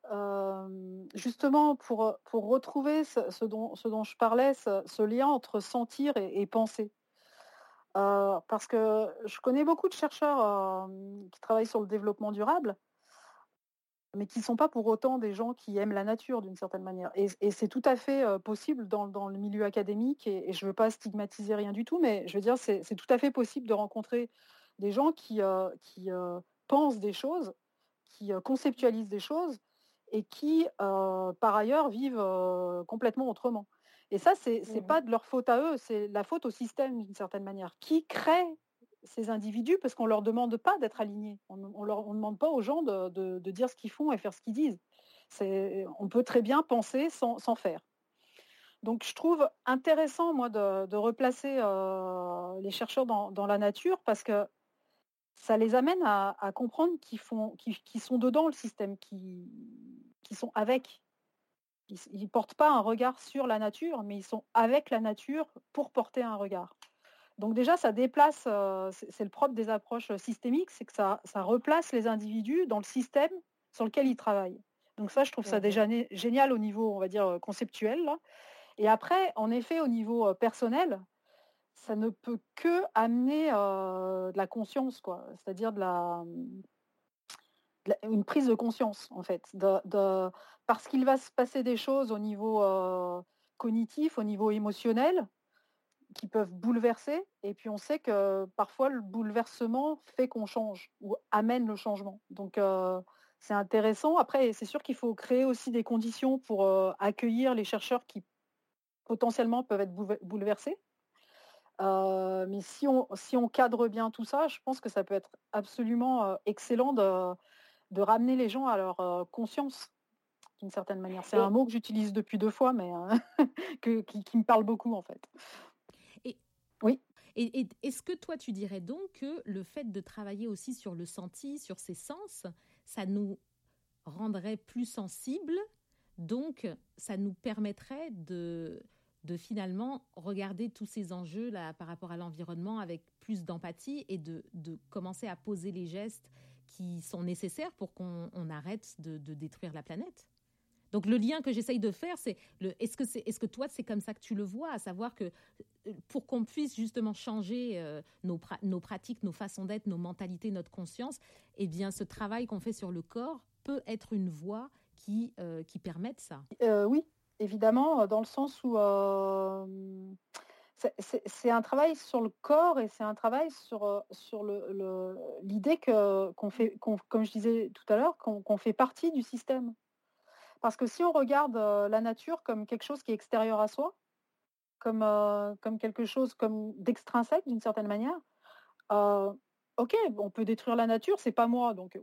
justement pour, pour retrouver ce, dont, ce, dont, je parlais, ce, lien entre sentir et penser. Euh, parce que je connais beaucoup de chercheurs qui travaillent sur le développement durable, mais qui ne sont pas pour autant des gens qui aiment la nature d'une certaine manière. Et, c'est tout à fait possible dans, le milieu académique, et, je ne veux pas stigmatiser rien du tout, mais je veux dire, c'est tout à fait possible de rencontrer des gens qui, qui pensent des choses, qui conceptualisent des choses, et qui, par ailleurs, vivent complètement autrement. Et ça, c'est n'est mmh. pas de leur faute à eux, c'est la faute au système d'une certaine manière. Qui crée ces individus? Parce qu'on ne leur demande pas d'être alignés. On ne demande pas aux gens de, dire ce qu'ils font et faire ce qu'ils disent. On peut très bien penser sans, faire. Donc je trouve intéressant, moi, de, replacer euh, les chercheurs dans, la nature parce que ça les amène à, comprendre qu'ils sont dedans le système, qu'ils sont avec. Ils ne portent pas un regard sur la nature, mais ils sont avec la nature pour porter un regard. Donc déjà, ça déplace, euh, c'est le propre des approches systémiques, c'est que ça, ça, replace les individus dans le système sur lequel ils travaillent. Donc ça, je trouve ça déjà génial au niveau, on va dire, conceptuel. Et après, en effet, au niveau euh, personnel, ça ne peut que amener de la conscience, quoi. C'est-à-dire la, une prise de conscience, en fait, parce qu'il va se passer des choses au niveau cognitif, au niveau émotionnel, qui peuvent bouleverser. Et puis on sait que parfois le bouleversement fait qu'on change ou amène le changement. Donc c'est intéressant. Après, c'est sûr qu'il faut créer aussi des conditions pour accueillir les chercheurs qui potentiellement peuvent être bouleversés. Mais si on, si on cadre bien tout ça, je pense que ça peut être absolument excellent de, de ramener les gens à leur conscience d'une certaine manière. C'est un mot que j'utilise depuis deux fois, mais que, qui, me parle beaucoup en fait. Et, oui. Et, est-ce que toi, tu dirais donc que le fait de travailler aussi sur le senti, sur ses sens, ça nous rendrait plus sensibles, donc ça nous permettrait de, de finalement regarder tous ces enjeux là par rapport à l'environnement avec plus d'empathie et de, de commencer à poser les gestes qui sont nécessaires pour qu'on arrête de, détruire la planète. Donc le lien que j'essaye de faire, c'est est-ce que c'est est-ce que toi c'est comme ça que tu le vois, à savoir que euh, pour qu'on puisse justement changer euh, nos, nos pratiques, nos façons d'être, nos mentalités, notre conscience, eh bien ce travail qu'on fait sur le corps peut être une voie qui euh, qui permette ça. oui, évidemment, dans le sens où c'est un travail sur le corps et c'est un travail sur, sur l'idée que qu'on fait, comme je disais tout à l'heure, qu'on fait partie du système. Parce que si on regarde la nature comme quelque chose qui est extérieur à soi, comme, comme quelque chose comme d'extrinsèque d'une certaine manière, ok, on peut détruire la nature, c'est pas moi, donc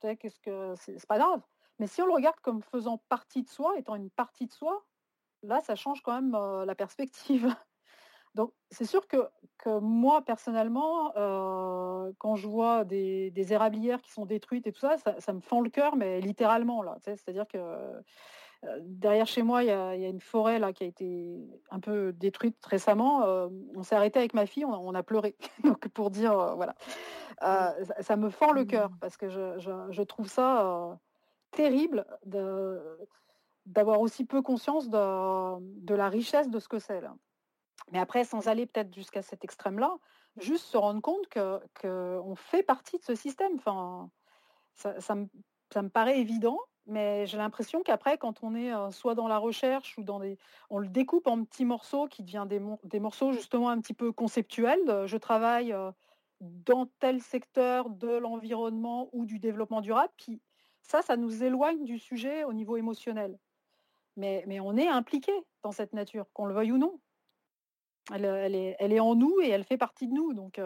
qu'est-ce que c'est pas grave. Mais si on le regarde comme faisant partie de soi, étant une partie de soi, là, ça change quand même la perspective. Donc, c'est sûr que, moi, personnellement, quand je vois des, érablières qui sont détruites et tout ça, ça, me fend le cœur, mais littéralement, là. C'est-à-dire que derrière chez moi, il y, a, une forêt là, qui a été un peu détruite récemment. on s'est arrêté avec ma fille, on, a pleuré. Donc, pour dire, voilà. Ça, me fend le cœur mmh. parce que je, trouve ça terrible d'avoir aussi peu conscience de, la richesse de ce que c'est. Mais après, sans aller peut-être jusqu'à cet extrême-là, juste se rendre compte qu'on fait partie de ce système. Enfin, ça, me, paraît évident, mais j'ai l'impression qu'après, quand on est soit dans la recherche ou dans des... On le découpe en petits morceaux qui deviennent des, des morceaux justement un petit peu conceptuels. Je travaille dans tel secteur de l'environnement ou du développement durable, ça, ça nous éloigne du sujet au niveau émotionnel. Mais, mais on est impliqué dans cette nature, qu'on le veuille ou non. Elle, est, elle, est, en nous et elle fait partie de nous. Donc,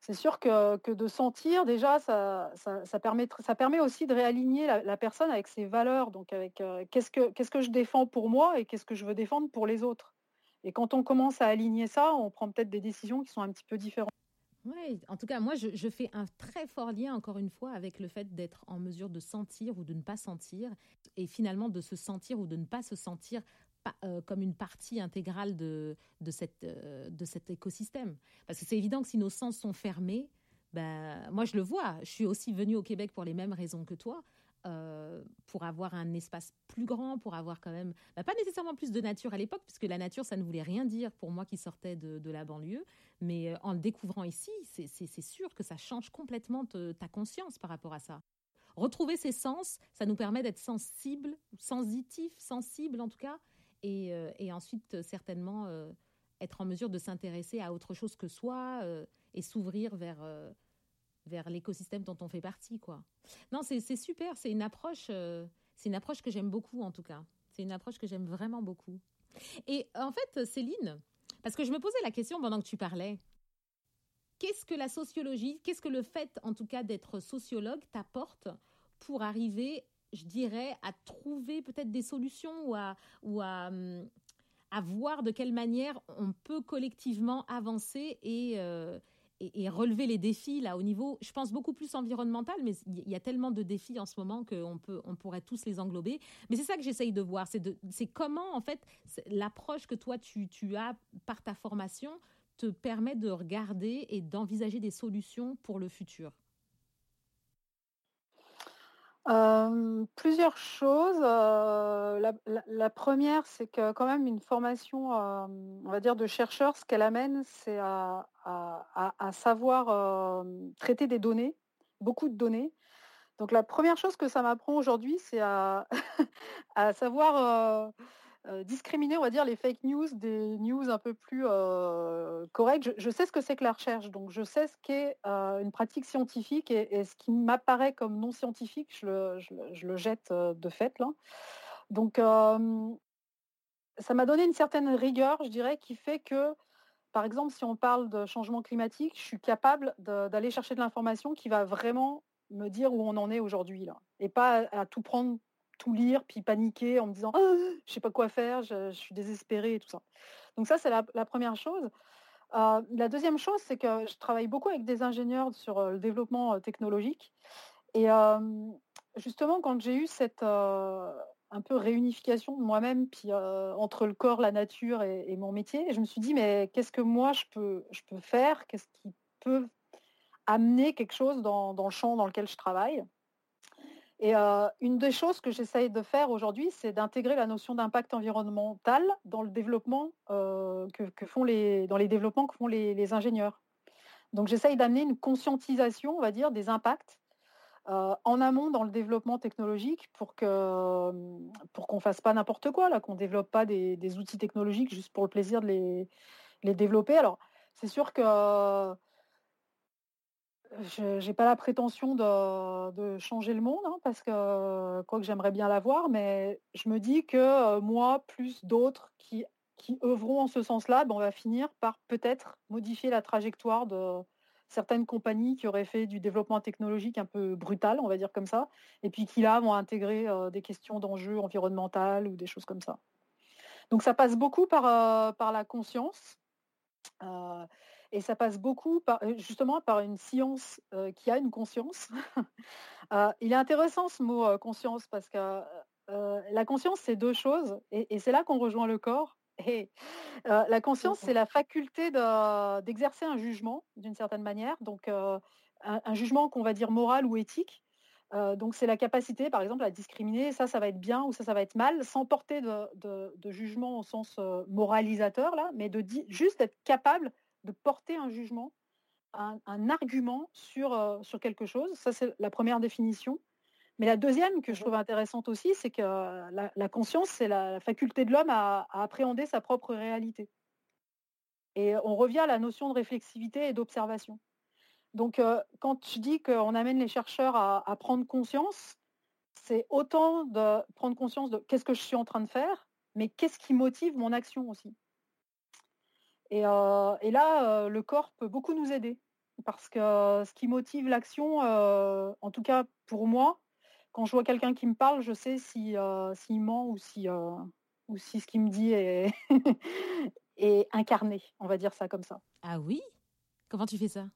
c'est sûr que, de sentir, déjà, ça, ça, permet, ça permet aussi de réaligner la, personne avec ses valeurs. Donc, avec qu'est-ce que, qu'est-ce que je défends pour moi et qu'est-ce que je veux défendre pour les autres. Et quand on commence à aligner ça, on prend peut-être des décisions qui sont un petit peu différentes. Oui, en tout cas, moi, je, fais un très fort lien, encore une fois, avec le fait d'être en mesure de sentir ou de ne pas sentir, et finalement de se sentir ou de ne pas se sentir euh, comme une partie intégrale de, de, euh, de cet écosystème. Parce que c'est évident que si nos sens sont fermés, ben, moi je le vois, je suis aussi venue au Québec pour les mêmes raisons que toi. Euh, pour avoir un espace plus grand, pour avoir quand même, ben, pas nécessairement plus de nature à l'époque, puisque la nature, ça ne voulait rien dire pour moi qui sortais de la banlieue. Mais en le découvrant ici, c'est sûr que ça change complètement ta conscience par rapport à ça. Retrouver ses sens, ça nous permet d'être sensible, sensitif, sensible en tout cas, euh, et, ensuite euh, certainement euh, être en mesure de s'intéresser à autre chose que soi et s'ouvrir vers vers l'écosystème dont on fait partie quoi. Non, c'est super, c'est une approche c'est une approche que j'aime beaucoup en tout cas. C'est une approche que j'aime vraiment beaucoup. Et en fait, Céline, parce que je me posais la question pendant que tu parlais, qu'est-ce que la sociologie, qu'est-ce que le fait en tout cas d'être sociologue t'apporte pour arriver je dirais, à trouver peut-être des solutions ou à, ou à, hum, à, voir de quelle manière on peut collectivement avancer et, euh, et, relever les défis là au niveau, je pense beaucoup plus environnemental, mais il y a tellement de défis en ce moment qu'on peut, on pourrait tous les englober. Mais c'est ça que j'essaye de voir, c'est, comment en fait l'approche que toi tu, tu as par ta formation te permet de regarder et d'envisager des solutions pour le futur plusieurs choses. la, première, c'est que quand même une formation, on va dire, de chercheur, ce qu'elle amène, c'est à, savoir traiter des données, beaucoup de données. Donc la première chose que ça m'apprend aujourd'hui, c'est à, à savoir euh, discriminer, on va dire, les fake news des news un peu plus euh, correctes. Je, sais ce que c'est que la recherche, donc je sais ce qu'est euh, une pratique scientifique et, ce qui m'apparaît comme non scientifique, je le, jette de fait là. Donc ça m'a donné une certaine rigueur, je dirais, qui fait que, par exemple, si on parle de changement climatique, je suis capable d'aller chercher de l'information qui va vraiment me dire où on en est aujourd'hui et pas à tout prendre tout lire, puis paniquer en me disant «Ah, je sais pas quoi faire, je, suis désespérée et tout ça. Donc ça, c'est la, première chose. la deuxième chose, c'est que je travaille beaucoup avec des ingénieurs sur le développement technologique. Et justement, quand j'ai eu cette un peu réunification de moi-même, puis entre le corps, la nature et, mon métier, je me suis dit, mais qu'est-ce que moi je peux, je peux faire? Qu'est-ce qui peut amener quelque chose dans, le champ dans lequel je travaille? Et une des choses que j'essaye de faire aujourd'hui, c'est d'intégrer la notion d'impact environnemental dans le développement que, font les, dans les développements que font les, ingénieurs. Donc j'essaye d'amener une conscientisation, on va dire, des impacts en amont dans le développement technologique pour que pour qu'on fasse pas n'importe quoi, là, qu'on développe pas des, outils technologiques juste pour le plaisir de les, les développer. Alors, c'est sûr que je n'ai pas la prétention de, changer le monde, hein, parce que quoi que j'aimerais bien l'avoir, mais je me dis que moi, plus d'autres qui, qui œuvront en ce sens-là, ben, on va finir par peut-être modifier la trajectoire de certaines compagnies qui auraient fait du développement technologique un peu brutal, on va dire comme ça, et puis qui là vont intégrer des questions d'enjeux environnementaux ou des choses comme ça. Donc ça passe beaucoup par, par la conscience. Et ça passe beaucoup par, justement par une science qui a une conscience. il est intéressant ce mot conscience parce que la conscience, c'est deux choses. Et, c'est là qu'on rejoint le corps. Et, la conscience, c'est la faculté d'exercer un jugement d'une certaine manière. Donc un, jugement qu'on va dire moral ou éthique. donc c'est la capacité, par exemple, à discriminer ça, ça va être bien ou ça, ça va être mal, sans porter de, jugement au sens moralisateur là, mais de juste être capable de porter un jugement, un, argument sur, sur quelque chose. Ça, c'est la première définition. Mais la deuxième que je trouve intéressante aussi, c'est que la, conscience, c'est la, faculté de l'homme à, appréhender sa propre réalité. Et on revient à la notion de réflexivité et d'observation. Donc, quand je dis qu'on amène les chercheurs à, à prendre conscience, c'est autant de prendre conscience de qu'est-ce que je suis en train de faire, mais qu'est-ce qui motive mon action aussi. Et, là, le corps peut beaucoup nous aider. Parce que ce qui motive l'action, en tout cas pour moi, quand je vois quelqu'un qui me parle, je sais s'il si, ment ou si, ou si ce qu'il me dit est, est incarné, on va dire ça comme ça. Ah oui? Comment tu fais ça?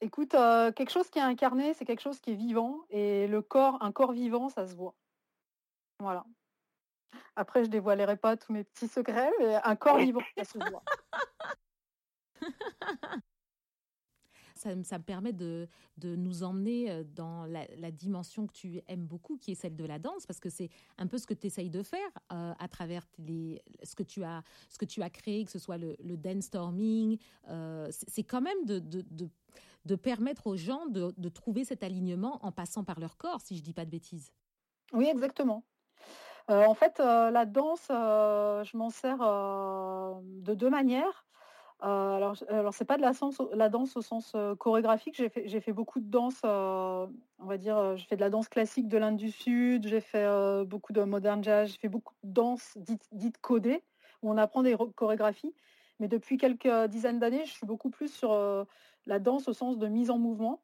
Écoute, quelque chose qui est incarné, c'est quelque chose qui est vivant. Et le corps, un corps vivant, ça se voit. Voilà. Après, je dévoilerai pas tous mes petits secrets, mais un corps vivant, ça se voit. Ça, me permet de, nous emmener euh, dans la, dimension que tu aimes beaucoup, qui est celle de la danse, parce que c'est un peu ce que tu essayes de faire euh, à travers les, ce, que tu as, ce que tu as créé, que ce soit le, dance storming. Euh, c'est quand même de, de, permettre aux gens de, trouver cet alignement en passant par leur corps, si je dis pas de bêtises. Oui, exactement. Euh, en fait, euh, la danse, euh, je m'en sers de deux manières. alors, alors c'est pas de la, danse au sens chorégraphique. J'ai fait, fait, beaucoup de danse, on va dire, j'ai fait de la danse classique de l'Inde du Sud, j'ai fait beaucoup de modern jazz, j'ai fait beaucoup de danse dite, dite codée, où on apprend des chorégraphies. Mais depuis quelques dizaines d'années, je suis beaucoup plus sur la danse au sens de mise en mouvement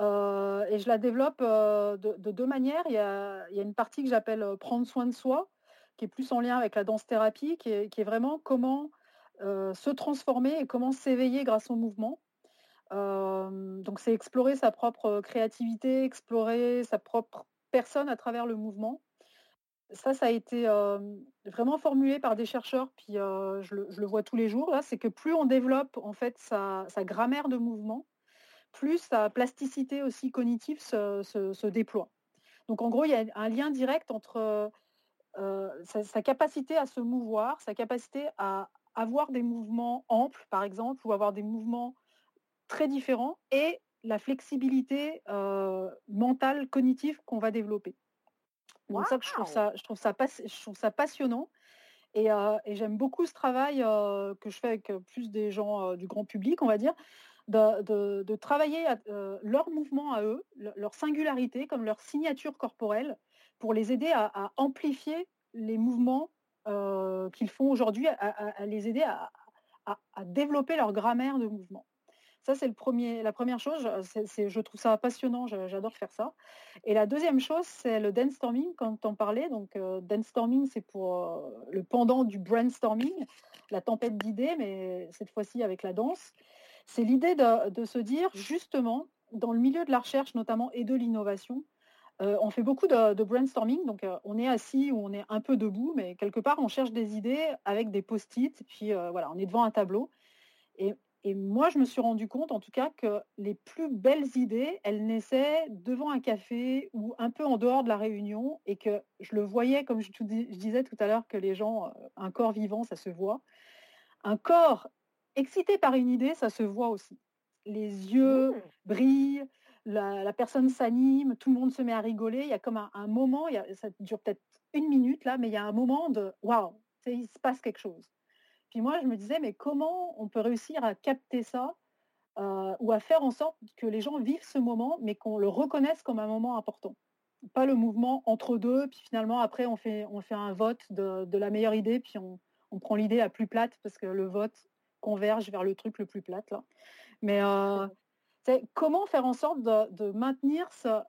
et je la développe de, deux manières. Il y, a, une partie que j'appelle prendre soin de soi, qui est plus en lien avec la danse-thérapie, qui est, vraiment comment se transformer et comment s'éveiller grâce au mouvement. donc c'est explorer sa propre créativité, explorer sa propre personne à travers le mouvement. Ça, ça a été vraiment formulé par des chercheurs, puis je le, vois tous les jours. C'est que plus on développe en fait sa grammaire de mouvement, plus sa plasticité aussi cognitive se, déploie. Donc en gros, il y a un lien direct entre euh, sa, capacité à se mouvoir, sa capacité à avoir des mouvements amples, par exemple, ou avoir des mouvements très différents, et la flexibilité euh, mentale, cognitive qu'on va développer. Donc ça, je trouve ça, je trouve ça, passionnant. Euh, et j'aime beaucoup ce travail que je fais avec plus des gens du grand public, on va dire, de, travailler euh, leur mouvement à eux, leur singularité, comme leur signature corporelle, pour les aider à, amplifier les mouvements euh, qu'ils font aujourd'hui, à, les aider à, développer leur grammaire de mouvement. Ça, c'est la première chose. je trouve ça passionnant. J'adore faire ça. Et la deuxième chose, c'est le dance storming, quand on parlait. Donc, euh, dance storming, c'est pour le pendant du brainstorming, la tempête d'idées, mais cette fois-ci avec la danse. C'est l'idée de, se dire, justement, dans le milieu de la recherche notamment et de l'innovation, euh, on fait beaucoup de, brainstorming, donc euh, on est assis ou on est un peu debout, mais quelque part on cherche des idées avec des post-it, puis euh, voilà, on est devant un tableau. Et, moi, je me suis rendu compte, en tout cas, que les plus belles idées, elles naissaient devant un café ou un peu en dehors de la réunion, et que je le voyais, comme je, je disais tout à l'heure, que les gens, un corps vivant, ça se voit. Un corps excité par une idée, ça se voit aussi. Les yeux mmh. brillent, la, personne s'anime, tout le monde se met à rigoler. Il y a comme un, moment, ça dure peut-être une minute là, mais il y a un moment de waouh, il se passe quelque chose. Puis moi, je me disais, mais comment on peut réussir à capter ça euh, ou à faire en sorte que les gens vivent ce moment, mais qu'on le reconnaisse comme un moment important? Pas le mouvement entre deux, puis finalement, après, on fait, on fait un vote de, la meilleure idée, puis on, prend l'idée à plus plate parce que le vote converge vers le truc le plus plate. Là. Mais euh, comment faire en sorte de, maintenir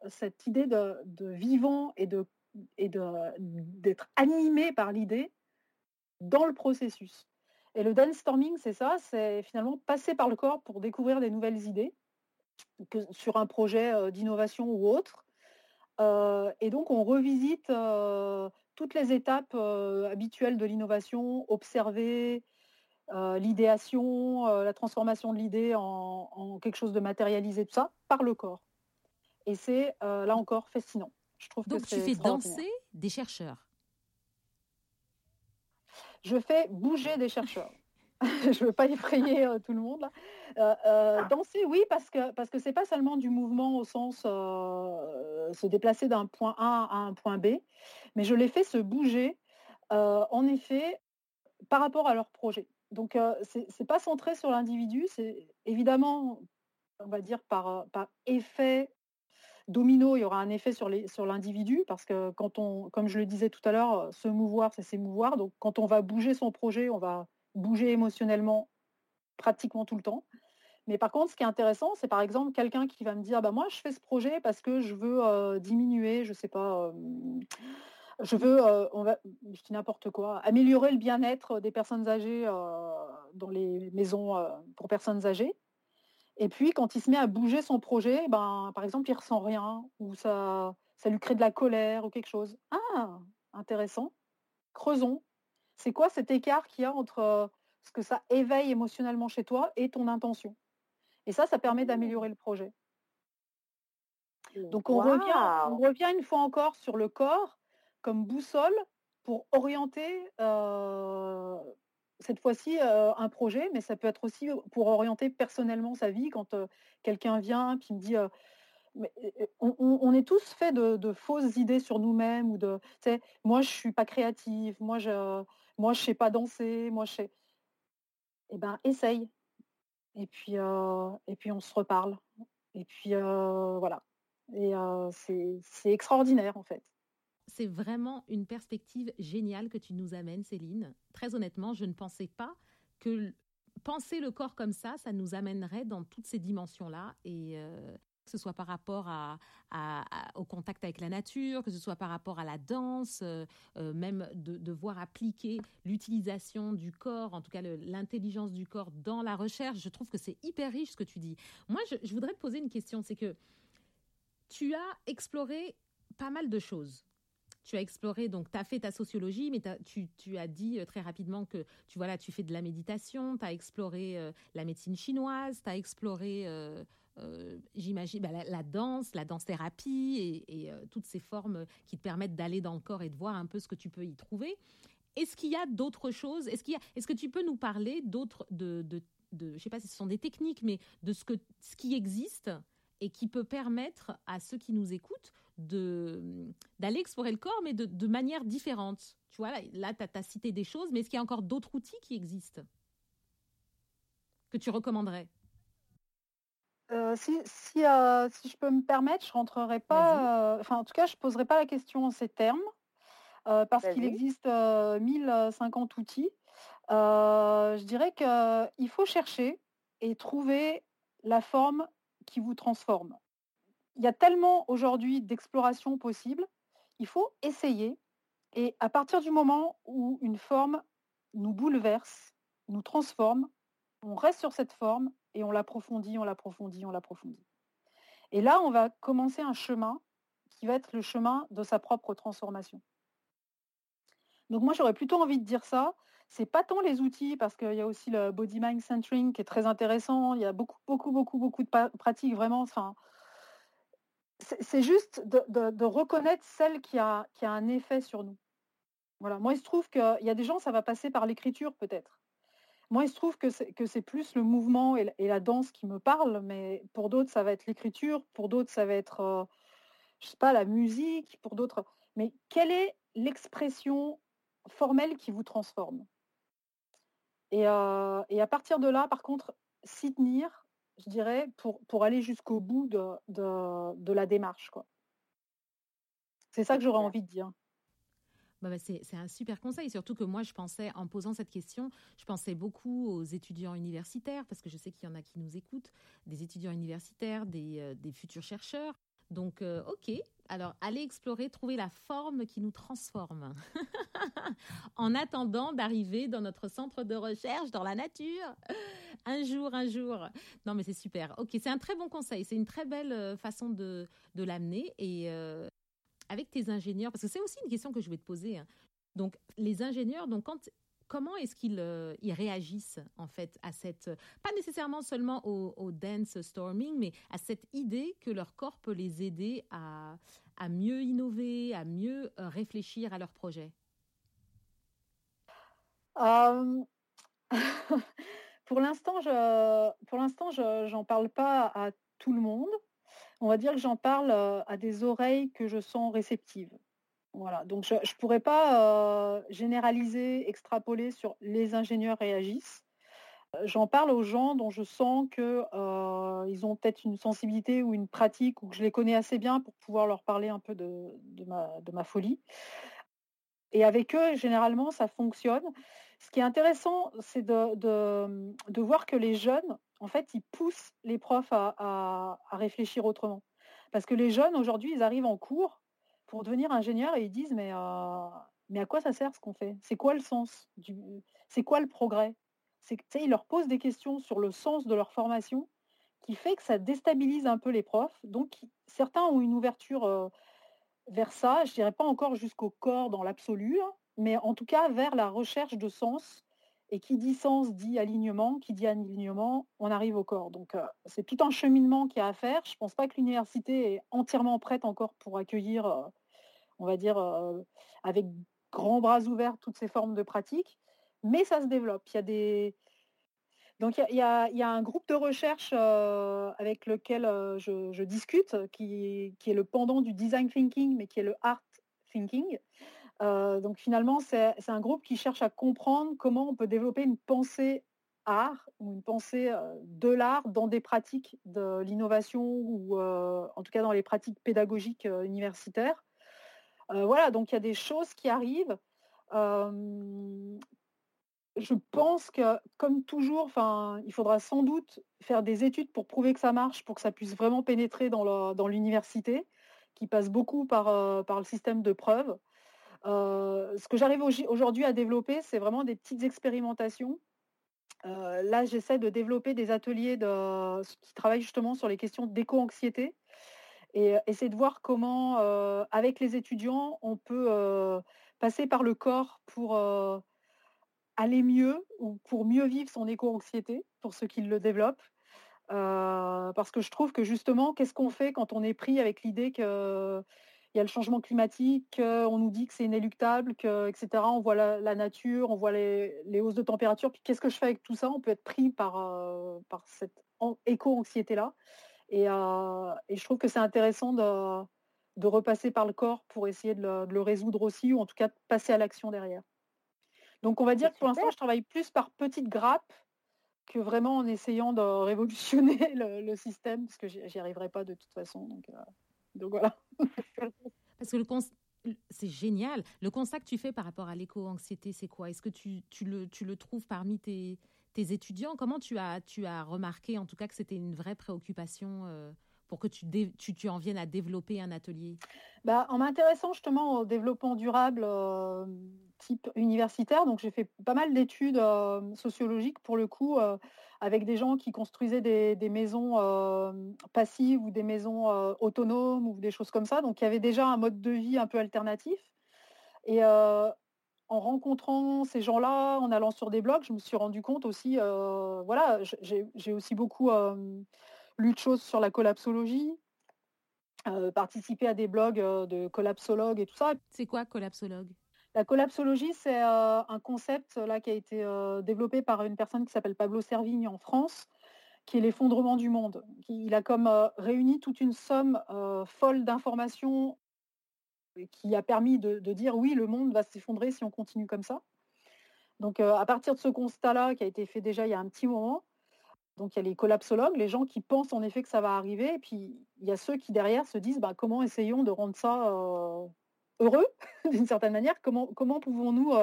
cette idée de, vivant et de et d'être animé par l'idée dans le processus? Et le dance storming, c'est ça, c'est finalement passer par le corps pour découvrir des nouvelles idées que, sur un projet euh, d'innovation ou autre. Euh, et donc on revisite euh, toutes les étapes habituelles de l'innovation, observer, euh, l'idéation, euh, la transformation de l'idée en, quelque chose de matérialisé, tout ça, par le corps. Et c'est euh, là encore fascinant. Je trouve Donc tu fais danser des chercheurs. Je fais bouger des chercheurs. je ne veux pas effrayer tout le monde. danser, oui, parce que parce que c'est pas seulement du mouvement au sens se déplacer d'un point A à un point B, mais je les fais se bouger, en effet, par rapport à leur projet. Donc, ce n'est pas centré sur l'individu, c'est évidemment, on va dire, par, effet domino, il y aura un effet sur l'individu, parce que quand on, comme je le disais tout à l'heure, se mouvoir, c'est s'émouvoir. Donc, quand on va bouger son projet, on va bouger émotionnellement pratiquement tout le temps. Mais par contre, ce qui est intéressant, c'est par exemple quelqu'un qui va me dire, bah moi, je fais ce projet parce que je veux diminuer, je ne sais pas, je veux, euh, on va, je dis n'importe quoi, améliorer le bien-être des personnes âgées euh, dans les maisons euh, pour personnes âgées. Et puis, quand il se met à bouger son projet, ben, par exemple, il ressent rien, ou ça, ça lui crée de la colère ou quelque chose. Ah, intéressant. Creusons. C'est quoi cet écart qu'il y a entre ce que ça éveille émotionnellement chez toi et ton intention? Et ça, ça permet d'améliorer le projet. Donc on, revient, on revient une fois encore sur le corps comme boussole pour orienter cette fois-ci un projet, mais ça peut être aussi pour orienter personnellement sa vie quand quelqu'un vient puis me dit on, est tous faits de, fausses idées sur nous-mêmes ou de moi je suis pas créative, moi je moi je sais pas danser, moi je sais. Eh ben essaye. Et puis et puis on se reparle. Et puis voilà. Et c'est extraordinaire en fait c'est vraiment une perspective géniale que tu nous amènes, Céline. Très honnêtement, je ne pensais pas que penser le corps comme ça, ça nous amènerait dans toutes ces dimensions-là. Et euh, que ce soit par rapport à, au contact avec la nature, que ce soit par rapport à la danse, euh, euh, même de, voir appliquer l'utilisation du corps, en tout cas l'intelligence du corps dans la recherche, je trouve que c'est hyper riche ce que tu dis. Moi, je voudrais te poser une question, c'est que tu as exploré pas mal de choses tu as exploré, donc tu as fait ta sociologie, mais tu, as dit euh, très rapidement que tu, voilà, tu fais de la méditation, tu as exploré euh, la médecine chinoise, tu as exploré, euh, j'imagine, bah, la, danse, la danse-thérapie et, toutes ces formes qui te permettent d'aller dans le corps et de voir un peu ce que tu peux y trouver. Est-ce qu'il y a d'autres choses? Est-ce est-ce que tu peux nous parler d'autres, de, de, de, sais pas si ce sont des techniques, mais de ce, que, ce qui existe et qui peut permettre à ceux qui nous écoutent de d'aller explorer le corps, mais de, de manière différente. Tu vois, là, tu as, cité des choses, mais est-ce qu'il y a encore d'autres outils qui existent que tu recommanderais? Euh, si, si, euh, si, je peux me permettre, je rentrerai pas, euh, enfin en tout cas, je poserai pas la question en ces termes, parce qu'il existe 1050 outils. je dirais qu'il faut chercher et trouver la forme qui vous transforme il y a tellement aujourd'hui d'exploration possible, il faut essayer. Et à partir du moment où une forme nous bouleverse, nous transforme, on reste sur cette forme et on l'approfondit, on l'approfondit, on l'approfondit. Et là, on va commencer un chemin qui va être le chemin de sa propre transformation. Donc moi, j'aurais plutôt envie de dire ça. C'est pas tant les outils, parce qu'il y a aussi le body mind centering qui est très intéressant. Il y a beaucoup, beaucoup, beaucoup, beaucoup de pratiques vraiment. Enfin, c'est juste de, reconnaître celle qui a, qui a un effet sur nous. Voilà. Moi, il se trouve qu'il y a des gens, ça va passer par l'écriture peut-être. moi, il se trouve que c'est plus le mouvement et, la danse qui me parlent, mais pour d'autres, ça va être l'écriture, pour d'autres, ça va être, euh, je sais pas, la musique, pour d'autres. Mais quelle est l'expression formelle qui vous transforme? Et, euh, et, à partir de là, par contre, s'y tenir, je dirais, pour, pour aller jusqu'au bout de, de, la démarche. C'est ça que j'aurais envie de dire. Bah, bah, c'est un super conseil, surtout que moi, je pensais, en posant cette question, je pensais beaucoup aux étudiants universitaires, parce que je sais qu'il y en a qui nous écoutent, des étudiants universitaires, des, euh, des futurs chercheurs. Donc, euh, ok, alors allez explorer, trouver la forme qui nous transforme, en attendant d'arriver dans notre centre de recherche, dans la nature, un jour, un jour. Non, mais c'est super. Ok, c'est un très bon conseil, c'est une très belle euh, façon de, de l'amener. Et avec tes ingénieurs, parce que c'est aussi une question que je vais te poser. Hein. Donc, les ingénieurs, donc quand comment est-ce qu'ils euh, réagissent en fait à cette, pas nécessairement seulement au, dance storming, mais à cette idée que leur corps peut les aider à, à mieux innover, à mieux euh, réfléchir à leur projet? Euh, Pour l'instant, je, pour l'instant, je n'en parle pas à tout le monde on va dire que j'en parle à des oreilles que je sens réceptives. Voilà, donc je ne pourrais pas généraliser, extrapoler sur les ingénieurs réagissent. J'en parle aux gens dont je sens qu'ils ont peut-être une sensibilité ou une pratique ou que je les connais assez bien pour pouvoir leur parler un peu de, ma, folie. Et avec eux, généralement, ça fonctionne. Ce qui est intéressant, c'est de, voir que les jeunes en fait, ils poussent les profs à, réfléchir autrement. Parce que les jeunes, aujourd'hui, ils arrivent en cours pour devenir ingénieurs et ils disent mais, euh, mais à quoi ça sert ce qu'on fait? C'est quoi le sens C'est quoi le progrès? Ils leur posent des questions sur le sens de leur formation qui fait que ça déstabilise un peu les profs. Donc, certains ont une ouverture euh, vers ça, je dirais pas encore jusqu'au corps dans l'absolu, hein, mais en tout cas vers la recherche de sens et qui dit sens dit alignement, qui dit alignement, on arrive au corps. Donc euh, c'est tout un cheminement qu'il y a à faire. Je ne pense pas que l'université est entièrement prête encore pour accueillir, euh, on va dire, euh, avec grands bras ouverts toutes ces formes de pratiques, mais ça se développe. Il y a des... Donc il y a, un groupe de recherche avec lequel je, discute, qui, qui, est le pendant du design thinking, mais qui est le art thinking. Euh, donc finalement, c'est un groupe qui cherche à comprendre comment on peut développer une pensée art ou une pensée euh, de l'art dans des pratiques de l'innovation ou euh, en tout cas dans les pratiques pédagogiques universitaires. voilà, donc il y a des choses qui arrivent. je pense que, comme toujours, il faudra sans doute faire des études pour prouver que ça marche, pour que ça puisse vraiment pénétrer dans l'université, qui passe beaucoup par, par le système de preuves. Euh, ce que j'arrive aujourd'hui à développer, c'est vraiment des petites expérimentations. Euh, là, j'essaie de développer des ateliers qui travaillent justement sur les questions d'éco-anxiété et euh, essayer de voir comment, avec les étudiants, on peut passer par le corps pour aller mieux ou pour mieux vivre son éco-anxiété, pour ceux qui le développent. parce que je trouve que justement, qu'est-ce qu'on fait quand on est pris avec l'idée que il y a le changement climatique, euh, on nous dit que c'est inéluctable, que, etc. On voit la, nature, on voit les, hausses de température. Puis qu'est-ce que je fais avec tout ça? On peut être pris par, euh, par cette éco-anxiété-là. Euh, et, je trouve que c'est intéressant de, de, repasser par le corps pour essayer de le, résoudre aussi, ou en tout cas de passer à l'action derrière. Donc on va dire que pour l'instant, je travaille plus par petites grappes que vraiment en essayant de révolutionner le, système, parce que j'y arriverai pas de toute façon. Donc, donc voilà. Parce que le c'est génial. Le constat que tu fais par rapport à l'éco-anxiété, c'est quoi? Est-ce que tu, le, tu le trouves parmi tes, tes étudiants? Comment tu as, tu as remarqué en tout cas que c'était une vraie préoccupation euh, pour que tu, tu, en viennes à développer un atelier? Bah, En m'intéressant justement au développement durable euh, type universitaire, donc j'ai fait pas mal d'études euh, sociologiques pour le coup, euh, avec des gens qui construisaient des, des maisons passives ou des maisons autonomes ou des choses comme ça. Donc il y avait déjà un mode de vie un peu alternatif. Et en rencontrant ces gens-là, en allant sur des blogs, je me suis rendu compte aussi, voilà, j'ai aussi beaucoup lu de choses sur la collapsologie, euh, participer à des blogs euh, de collapsologues et tout ça. C'est quoi collapsologue? La collapsologie, c'est un concept là, qui a été développé par une personne qui s'appelle Pablo Servigne en France, qui est l'effondrement du monde. Il a comme réuni toute une somme folle d'informations qui a permis de, dire oui, le monde va s'effondrer si on continue comme ça. Donc à partir de ce constat-là, qui a été fait déjà il y a un petit moment, donc il y a les collapsologues, les gens qui pensent en effet que ça va arriver, et puis il y a ceux qui derrière se disent bah, comment essayons de rendre ça heureux d'une certaine manière, comment, comment pouvons-nous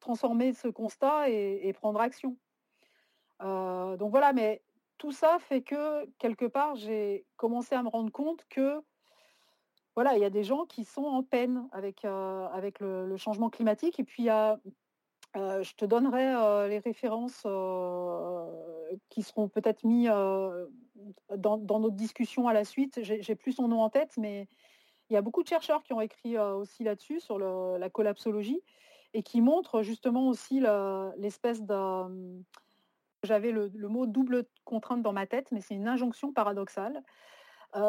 transformer ce constat et, prendre action? donc voilà, mais tout ça fait que quelque part j'ai commencé à me rendre compte que voilà, il y a des gens qui sont en peine avec, avec le, changement climatique. Et puis, je te donnerai les références qui seront peut-être mis dans, notre discussion à la suite. J'ai plus son nom en tête, mais il y a beaucoup de chercheurs qui ont écrit aussi là-dessus, sur la collapsologie, et qui montrent justement aussi l'espèce de... J'avais le, mot double contrainte dans ma tête, mais c'est une injonction paradoxale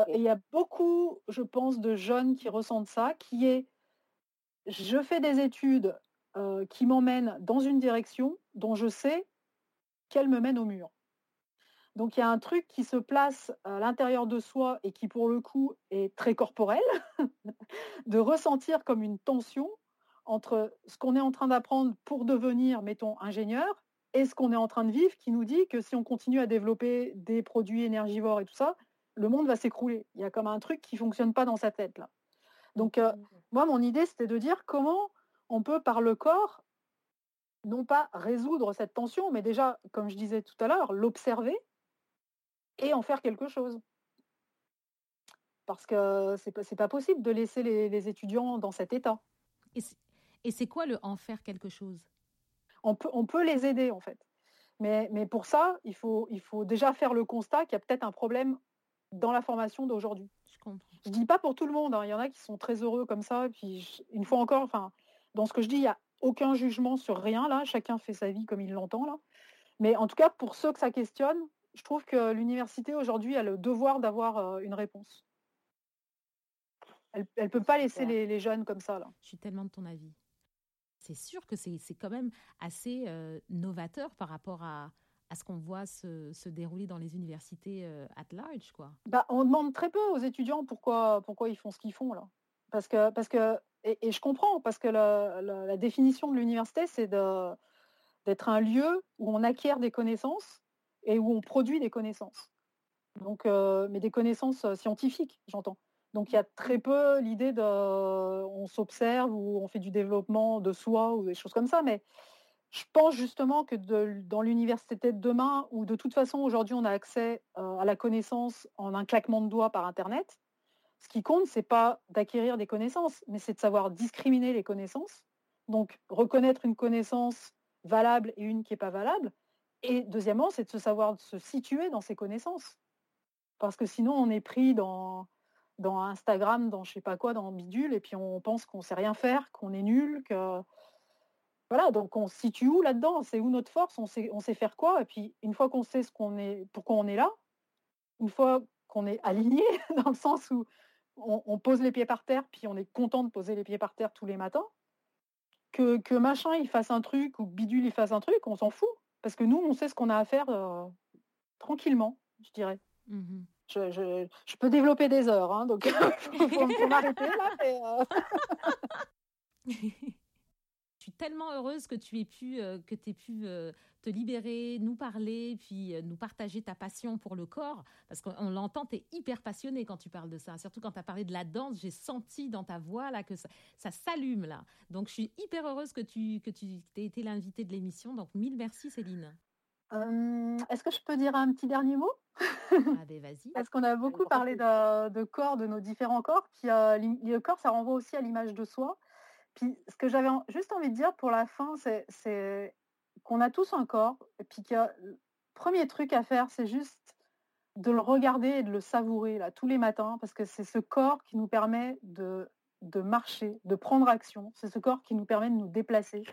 et il y a beaucoup, je pense, de jeunes qui ressentent ça, qui est je fais des études qui m'emmènent dans une direction dont je sais qu'elle me mène au mur. Donc il y a un truc qui se place à l'intérieur de soi et qui pour le coup est très corporel, de ressentir comme une tension entre ce qu'on est en train d'apprendre pour devenir, mettons, ingénieur, et ce qu'on est en train de vivre qui nous dit que si on continue à développer des produits énergivores et tout ça, le monde va s'écrouler. Il y a comme un truc qui ne fonctionne pas dans sa tête là. Donc euh, mmh. moi, mon idée, c'était de dire comment on peut par le corps, non pas résoudre cette tension, mais déjà, comme je disais tout à l'heure, l'observer et en faire quelque chose. Parce que c'est pas, pas possible de laisser les, étudiants dans cet état. Et c'est quoi le en faire quelque chose on peut, on peut les aider en fait. Mais, mais, pour ça, il faut, il faut déjà faire le constat qu'il y a peut-être un problème dans la formation d'aujourd'hui. Je ne dis pas pour tout le monde, hein. il y en a qui sont très heureux comme ça. Puis une fois encore, enfin, dans ce que je dis, il n'y a aucun jugement sur rien là. Chacun fait sa vie comme il l'entend là. Mais en tout cas, pour ceux que ça questionne, je trouve que l'université aujourd'hui a le devoir d'avoir une réponse. Elle ne peut pas laisser les, jeunes comme ça là. Je suis tellement de ton avis. C'est sûr que c'est quand même assez euh, novateur par rapport à, à ce qu'on voit se, dérouler dans les universités euh, at large quoi. Bah, on demande très peu aux étudiants pourquoi, pourquoi ils font ce qu'ils font là. Parce que, parce que et, je comprends, parce que la, définition de l'université, c'est d'être un lieu où on acquiert des connaissances et où on produit des connaissances. Donc, euh, mais des connaissances euh, scientifiques, j'entends. Donc il y a très peu l'idée de on s'observe ou on fait du développement de soi ou des choses comme ça, mais je pense justement que dans l'université de demain, où de toute façon aujourd'hui on a accès euh, à la connaissance en un claquement de doigts par Internet, ce qui compte, c'est pas d'acquérir des connaissances, mais c'est de savoir discriminer les connaissances. Donc reconnaître une connaissance valable et une qui n'est pas valable. Et deuxièmement, c'est de se savoir se situer dans ces connaissances. Parce que sinon, on est pris dans, dans Instagram, dans je sais pas quoi, dans bidule, et puis on pense qu'on sait rien faire, qu'on est nul, que voilà, donc on se situe où là-dedans? C'est où notre force? On sait, on sait faire quoi? Et puis une fois qu'on sait ce qu'on est, pourquoi on est là, une fois qu'on est aligné, dans le sens où on, pose les pieds par terre, puis on est content de poser les pieds par terre tous les matins, que, que machin il fasse un truc ou bidule il fasse un truc, on s'en fout. Parce que nous, on sait ce qu'on a à faire euh, tranquillement, je dirais. Mmh je, peux développer des heures, hein, donc il faut, m'arrêter là. Euh. Je suis tellement heureuse que tu aies pu, euh, que aies pu euh, te libérer, nous parler, puis euh, nous partager ta passion pour le corps. Parce qu'on l'entend, tu es hyper passionnée quand tu parles de ça. Surtout quand tu as parlé de la danse, j'ai senti dans ta voix là, que ça, s'allume. là. Donc je suis hyper heureuse que tu, que tu aies été l'invitée de l'émission. Donc mille merci Céline. Est-ce que je peux dire un petit dernier mot? Ah ben vas-y. Parce qu'on a beaucoup parlé de, corps, de nos différents corps. Puis le corps, ça renvoie aussi à l'image de soi. Puis ce que j'avais juste envie de dire pour la fin, c'est qu'on a tous un corps, et puis que le premier truc à faire, c'est juste de le regarder et de le savourer là, tous les matins, parce que c'est ce corps qui nous permet de, de marcher, de prendre action. C'est ce corps qui nous permet de nous déplacer.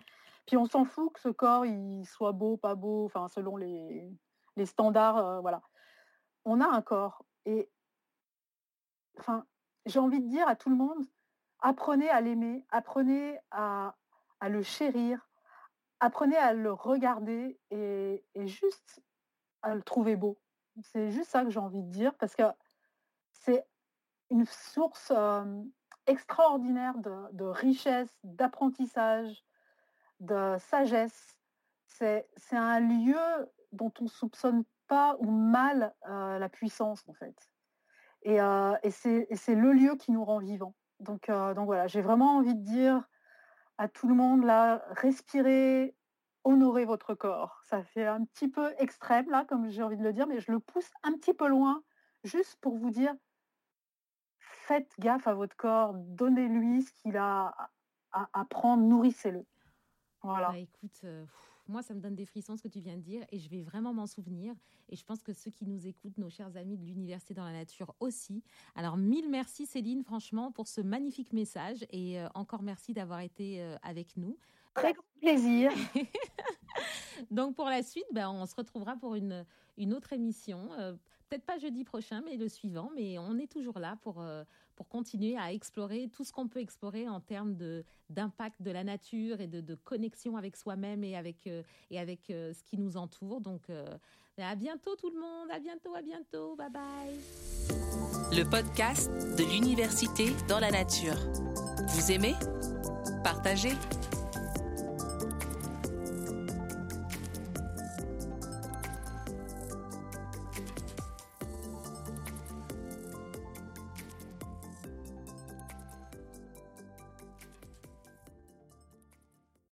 Puis on s'en fout que ce corps il soit beau, pas beau, enfin selon les, les standards, euh, voilà. On a un corps et enfin j'ai envie de dire à tout le monde, apprenez à l'aimer, apprenez à, le chérir, apprenez à le regarder et, juste à le trouver beau. C'est juste ça que j'ai envie de dire parce que c'est une source extraordinaire de, richesse, d'apprentissage, de sagesse. C'est un lieu dont on ne soupçonne pas ou mal la puissance en fait. Et, c'est le lieu qui nous rend vivants. Donc, donc voilà, j'ai vraiment envie de dire à tout le monde là, respirez, honorez votre corps. Ça fait un petit peu extrême là, comme j'ai envie de le dire, mais je le pousse un petit peu loin, juste pour vous dire, faites gaffe à votre corps, donnez-lui ce qu'il a à, prendre, nourrissez-le. Voilà. Bah, euh, moi, ça me donne des frissons ce que tu viens de dire et je vais vraiment m'en souvenir. Et je pense que ceux qui nous écoutent, nos chers amis de l'Université dans la Nature aussi. Alors, mille merci Céline, franchement, pour ce magnifique message et euh, encore merci d'avoir été euh, avec nous. Très grand plaisir. Donc, pour la suite, ben, on se retrouvera pour une, une autre émission. Euh, peut-être pas jeudi prochain, mais le suivant. Mais on est toujours là pour, pour continuer à explorer tout ce qu'on peut explorer en termes d'impact de la nature et de, de connexion avec soi-même et avec, et avec ce qui nous entoure. Donc, à bientôt tout le monde, à bientôt, à bientôt, bye bye. Le podcast de l'université dans la nature. Vous aimez? Partagez